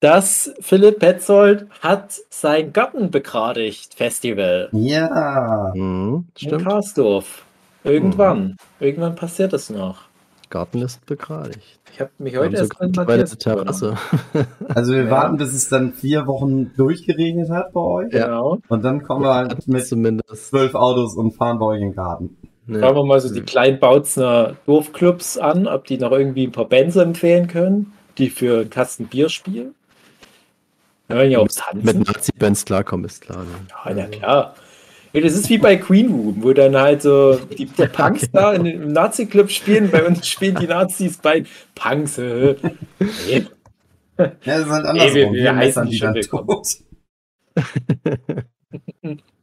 dass Philipp Petzold hat sein Garten begradigt Festival
Ja.
Mhm,
in
stimmt.
Karsdorf. Irgendwann. Irgendwann passiert das noch.
Garten ist begradigt.
Ich habe mich heute erst drüber
Terrasse.
Also wir
Ja.
warten, bis es dann vier Wochen durchgeregnet hat bei euch.
Ja.
Genau.
Und dann kommen wir halt mit
Zumindest.
zwölf Autos und fahren bei euch in den Garten.
Schauen
Ja.
wir mal so die kleinen Bautzner Dorfclubs an, ob die noch irgendwie ein paar Bands empfehlen können, die für einen Kasten Bier spielen. Ja auch tanzen.
Mit Nazi-Bands klarkommen, ist klar. Ne?
Ja, na klar. Ja, das ist wie bei Queen Room, wo dann halt so die, die Punks da in, im Nazi-Club spielen, bei uns spielen die Nazis bei Punks. Äh. Nee.
Ja, das ist halt
Ey,
andersrum.
wir- wir
wir
heißen die schon
tot.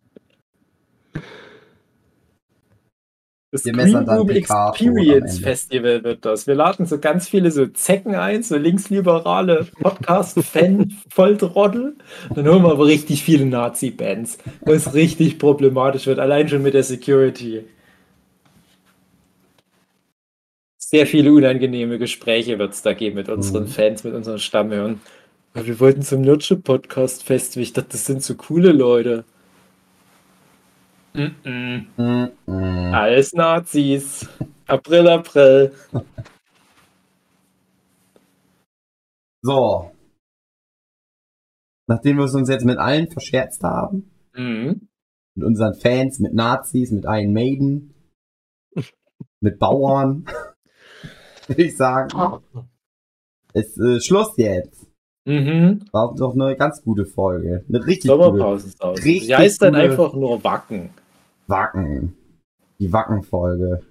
Das
Wir dann
Room Experience. Festival wird das. Wir laden so ganz viele so Zecken ein, so linksliberale Podcast-Fan-Volltrottel. Dann hören wir aber richtig viele Nazi-Bands, was richtig problematisch wird, allein schon mit der Security. Sehr viele unangenehme Gespräche wird es da geben mit unseren
Mhm.
Fans, mit unseren Stammhörern. Wir wollten zum Nerdship-Podcast-Festival. Ich dachte, das sind so coole Leute.
Mm, mm.
Alles Nazis. April, April.
So. Nachdem wir es uns jetzt mit allen verscherzt haben,
Mhm.
mit unseren Fans, mit Nazis, mit Iron Maiden, mit Bauern, würde ich sagen, ist äh, Schluss jetzt.
Mhm.
War doch eine ganz gute Folge. Eine richtig gute
Sommerpausensause.
Richtig
Die heißt dann einfach nur Wacken.
Wacken. Die Wacken-Folge.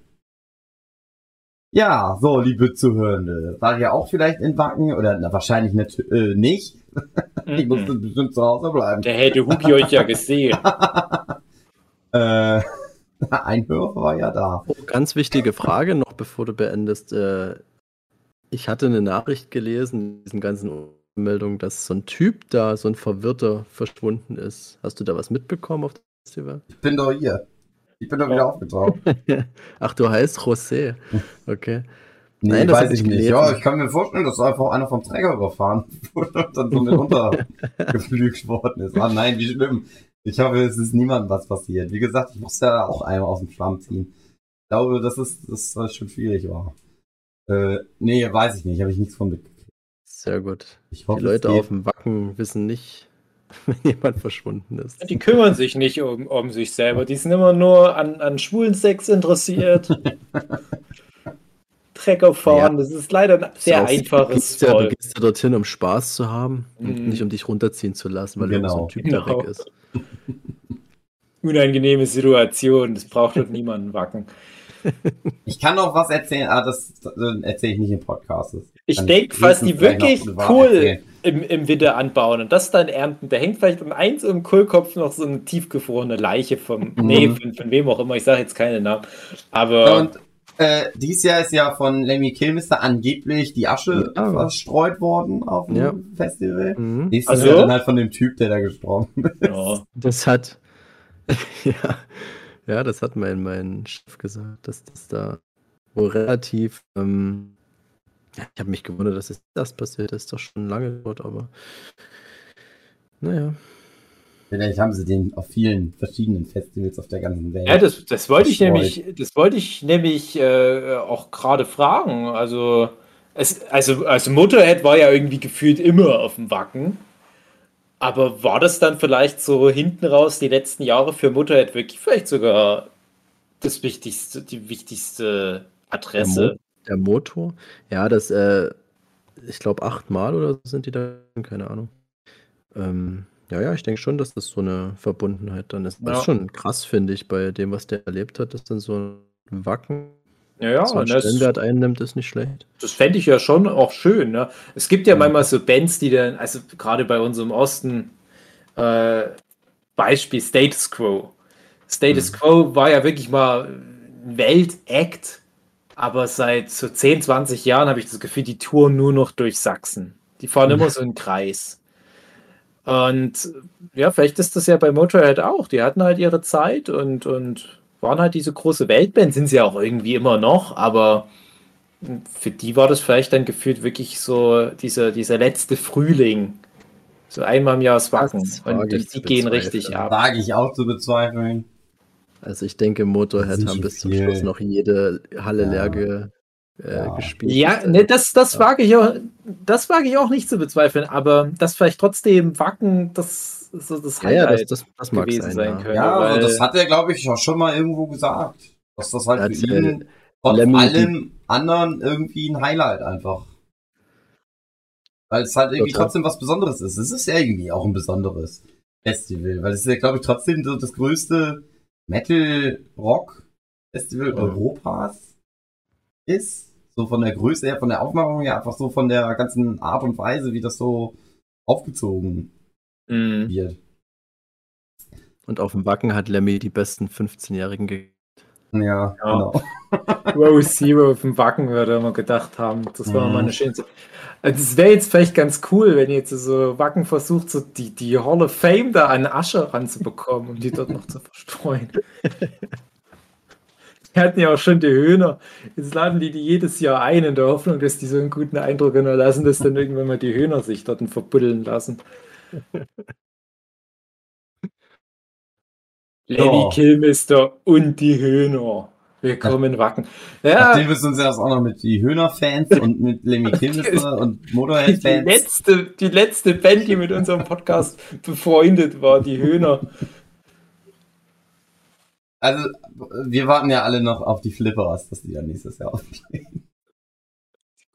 Ja, so, liebe Zuhörende. War ihr auch vielleicht in Wacken? Oder na, wahrscheinlich nat- äh, nicht. Ich
Mhm.
musste bestimmt zu Hause bleiben.
Der hätte Hugi euch ja gesehen.
äh, ein Hörer war ja da.
Oh, ganz wichtige Frage noch, bevor du beendest. Äh, ich hatte eine Nachricht gelesen, in diesen ganzen Meldungen, dass so ein Typ da, so ein Verwirrter, verschwunden ist. Hast du da was mitbekommen auf Festival?
Ich bin doch hier. Ich bin doch wieder aufgetaucht.
Ach, du heißt José. Okay.
Nee,
Nein, das
weiß ich
ich
nicht.
gelesen.
Ja, ich kann mir vorstellen, dass einfach einer vom Träger überfahren wurde und dann so mit runtergeflügt worden ist. Ah nein, wie schlimm. Ich hoffe, es ist niemandem was passiert. Wie gesagt, ich musste ja auch einmal aus dem Schlamm ziehen. Ich glaube, es dass das schon schwierig war. Äh, nee, weiß ich nicht. Habe ich nichts von mitgekriegt.
Sehr gut.
Ich hoffe,
Die Leute auf dem Wacken wissen nicht, wenn jemand verschwunden ist.
Die kümmern sich nicht um, um sich selber. Die sind immer nur an, an schwulen Sex interessiert. Trecker fahren, das ist leider ein sehr
ja auch-
einfaches
du gehst, ja, du gehst ja dorthin, um Spaß zu haben und
Mhm.
nicht um dich runterziehen zu lassen, weil
Genau.
irgend so ein Typ da
Genau.
weg ist.
Unangenehme Situation, das braucht dort niemanden wacken.
Ich kann noch was erzählen, aber das, das erzähle ich nicht im Podcast. Das
Ich denke, falls die wirklich Kohl
erzählen.
im, im Winter anbauen und das dann ernten, da hängt vielleicht an eins im Kohlkopf noch so eine tiefgefrorene Leiche vom,
Mhm.
nee, von, von wem auch immer, ich sage jetzt keine Namen, aber
Und äh, dieses Jahr ist ja von Lemmy Kilmister angeblich die Asche
Ja.
verstreut worden auf dem
Ja.
Festival.
Mhm.
Nächstes
Also?
Jahr dann halt von dem Typ, der da gestorben ist.
ja,
Das hat, ja, ja, das hat mein, mein Chef gesagt, dass das da wohl relativ, ähm, ja, ich habe mich gewundert, dass es das passiert ist, doch schon lange dort, aber naja,
Vielleicht haben sie den auf vielen verschiedenen Festivals auf der ganzen Welt.
ja das, das wollte ich nämlich, das wollte ich nämlich äh, auch gerade fragen, also es, also, also Motorhead war ja irgendwie gefühlt immer auf dem Wacken. Aber war das dann vielleicht so hinten raus die letzten Jahre für Motorhead wirklich vielleicht sogar das wichtigste, die wichtigste Adresse?
der Motor, ja, das, äh, ich glaube, achtmal oder so sind die da, keine Ahnung. Ähm, ja, ja, ich denke schon, dass das so eine Verbundenheit dann ist. Das
Ja.
ist schon krass, finde ich, bei dem, was der erlebt hat, dass dann so ein Wacken
Ja, ja,
so
und das,
einnimmt, ist nicht schlecht.
das fände ich ja schon auch schön. Ne? Es gibt ja manchmal so Bands, die dann, also gerade bei uns im Osten, äh, Beispiel Status Quo, Status Quo war ja wirklich mal ein Weltakt, aber seit so 10, 20 Jahren habe ich das Gefühl, die touren nur noch durch Sachsen. Die fahren immer so einen Kreis. Und ja, vielleicht ist das ja bei Motorhead auch. Die hatten halt ihre Zeit und, und waren halt diese große Weltband, sind sie auch irgendwie immer noch, aber für die war das vielleicht dann gefühlt wirklich so dieser, dieser letzte Frühling. So einmal im Jahr das Wacken.
Das wage
Und
ich
die
zu
gehen
bezweifeln.
richtig ab.
Wage ich auch zu bezweifeln.
Also ich denke, Motorhead haben bis zum. Schluss noch jede Halle
Ja.
leer ge, äh,
Ja.
gespielt.
Ja, ne, das, das wage ich auch, das wage ich auch nicht zu bezweifeln, aber dass vielleicht trotzdem Wacken das so das
ja, ja, das,
Highlight
das, das mag
gewesen
sein.
sein
ja.
könnte.
Ja,
weil,
das hat er, glaube ich, auch schon mal irgendwo gesagt. Dass das halt
Als,
für
äh,
ihn trotz
Lemmy
allem anderen irgendwie ein Highlight einfach. Weil es halt irgendwie
Total.
trotzdem was Besonderes ist. Es ist ja irgendwie auch ein besonderes Festival, weil es ist ja, glaube ich, trotzdem so das größte Metal-Rock-Festival
Mhm.
Europas ist. So von der Größe her, von der Aufmachung her, einfach so von der ganzen Art und Weise, wie das so aufgezogen
Mhm.
wird.
Und auf dem Wacken hat Lemmy die besten 15-Jährigen ge
Ja,
Ja.
genau.
Row Zero auf dem Wacken würde man gedacht haben. Das war
Mhm.
mal eine schöne. Also es wäre jetzt vielleicht ganz cool, wenn jetzt so Wacken versucht, so die, die Hall of Fame da an Asche ranzubekommen, um die dort noch zu verstreuen. Die hatten ja auch schon die Höhner. Jetzt laden die die jedes Jahr ein in der Hoffnung, dass die so einen guten Eindruck hinterlassen, dass dann irgendwann mal die Höhner sich dort verbuddeln lassen. Lenny
Ja.
Killmister und die Höhner. Willkommen in Wacken. Ja,
Nachdem wir uns erst auch noch mit die Höhner-Fans und mit Lemmy Kilmister und
die
Motorhead-Fans.
letzte, die letzte Band, die mit unserem Podcast befreundet war, die Höhner.
Also, wir warten ja alle noch auf die Flippers, dass die dann nächstes Jahr auftreten.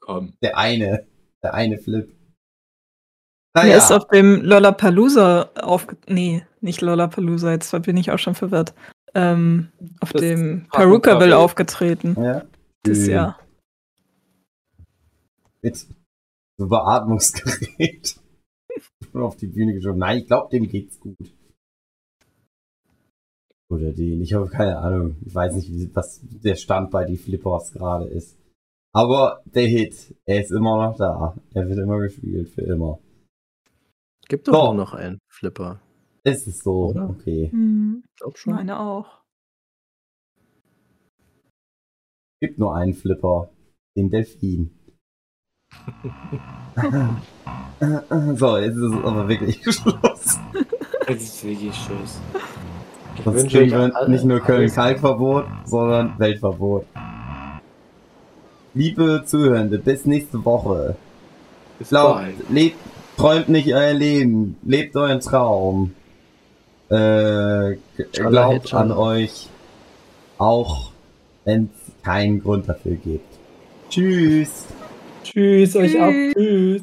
Komm.
Der eine, der eine Flip.
Er ist
Naja,
auf dem Lollapalooza aufge... Nee, nicht Lollapalooza, jetzt bin ich auch schon verwirrt. Ähm, auf
Das
dem Perukaville aufgetreten.
ja.
Das. Jahr.
Mit so Beatmungsgerät. auf die Bühne geschoben. Nein, ich glaube, dem geht's gut. Oder den. Ich habe keine Ahnung. Ich weiß nicht, wie, was der Stand bei die Flippers gerade ist. Aber der Hit, er ist immer noch da. Er wird immer gespielt, für immer.
Gibt doch
So.
nur noch einen Flipper.
Es ist so,
Oder?
okay.
Hm,
Ich glaub schon.
meine auch.
Gibt nur einen Flipper. Den Delfin. so, jetzt ist es aber wirklich Schluss.
Das ist wirklich Schluss. Ich
Sonst kriegen wir nicht nur Köln-Kalk-Verbot, sondern Weltverbot. Liebe Zuhörende, bis nächste Woche.
Bis
Glaubt,
bald.
lebt, träumt nicht euer Leben, lebt euren Traum. Äh, glaubt an euch, auch wenn es keinen Grund dafür gibt. Tschüss.
Tschüss, euch auch.
Tschüss.
Tschüss.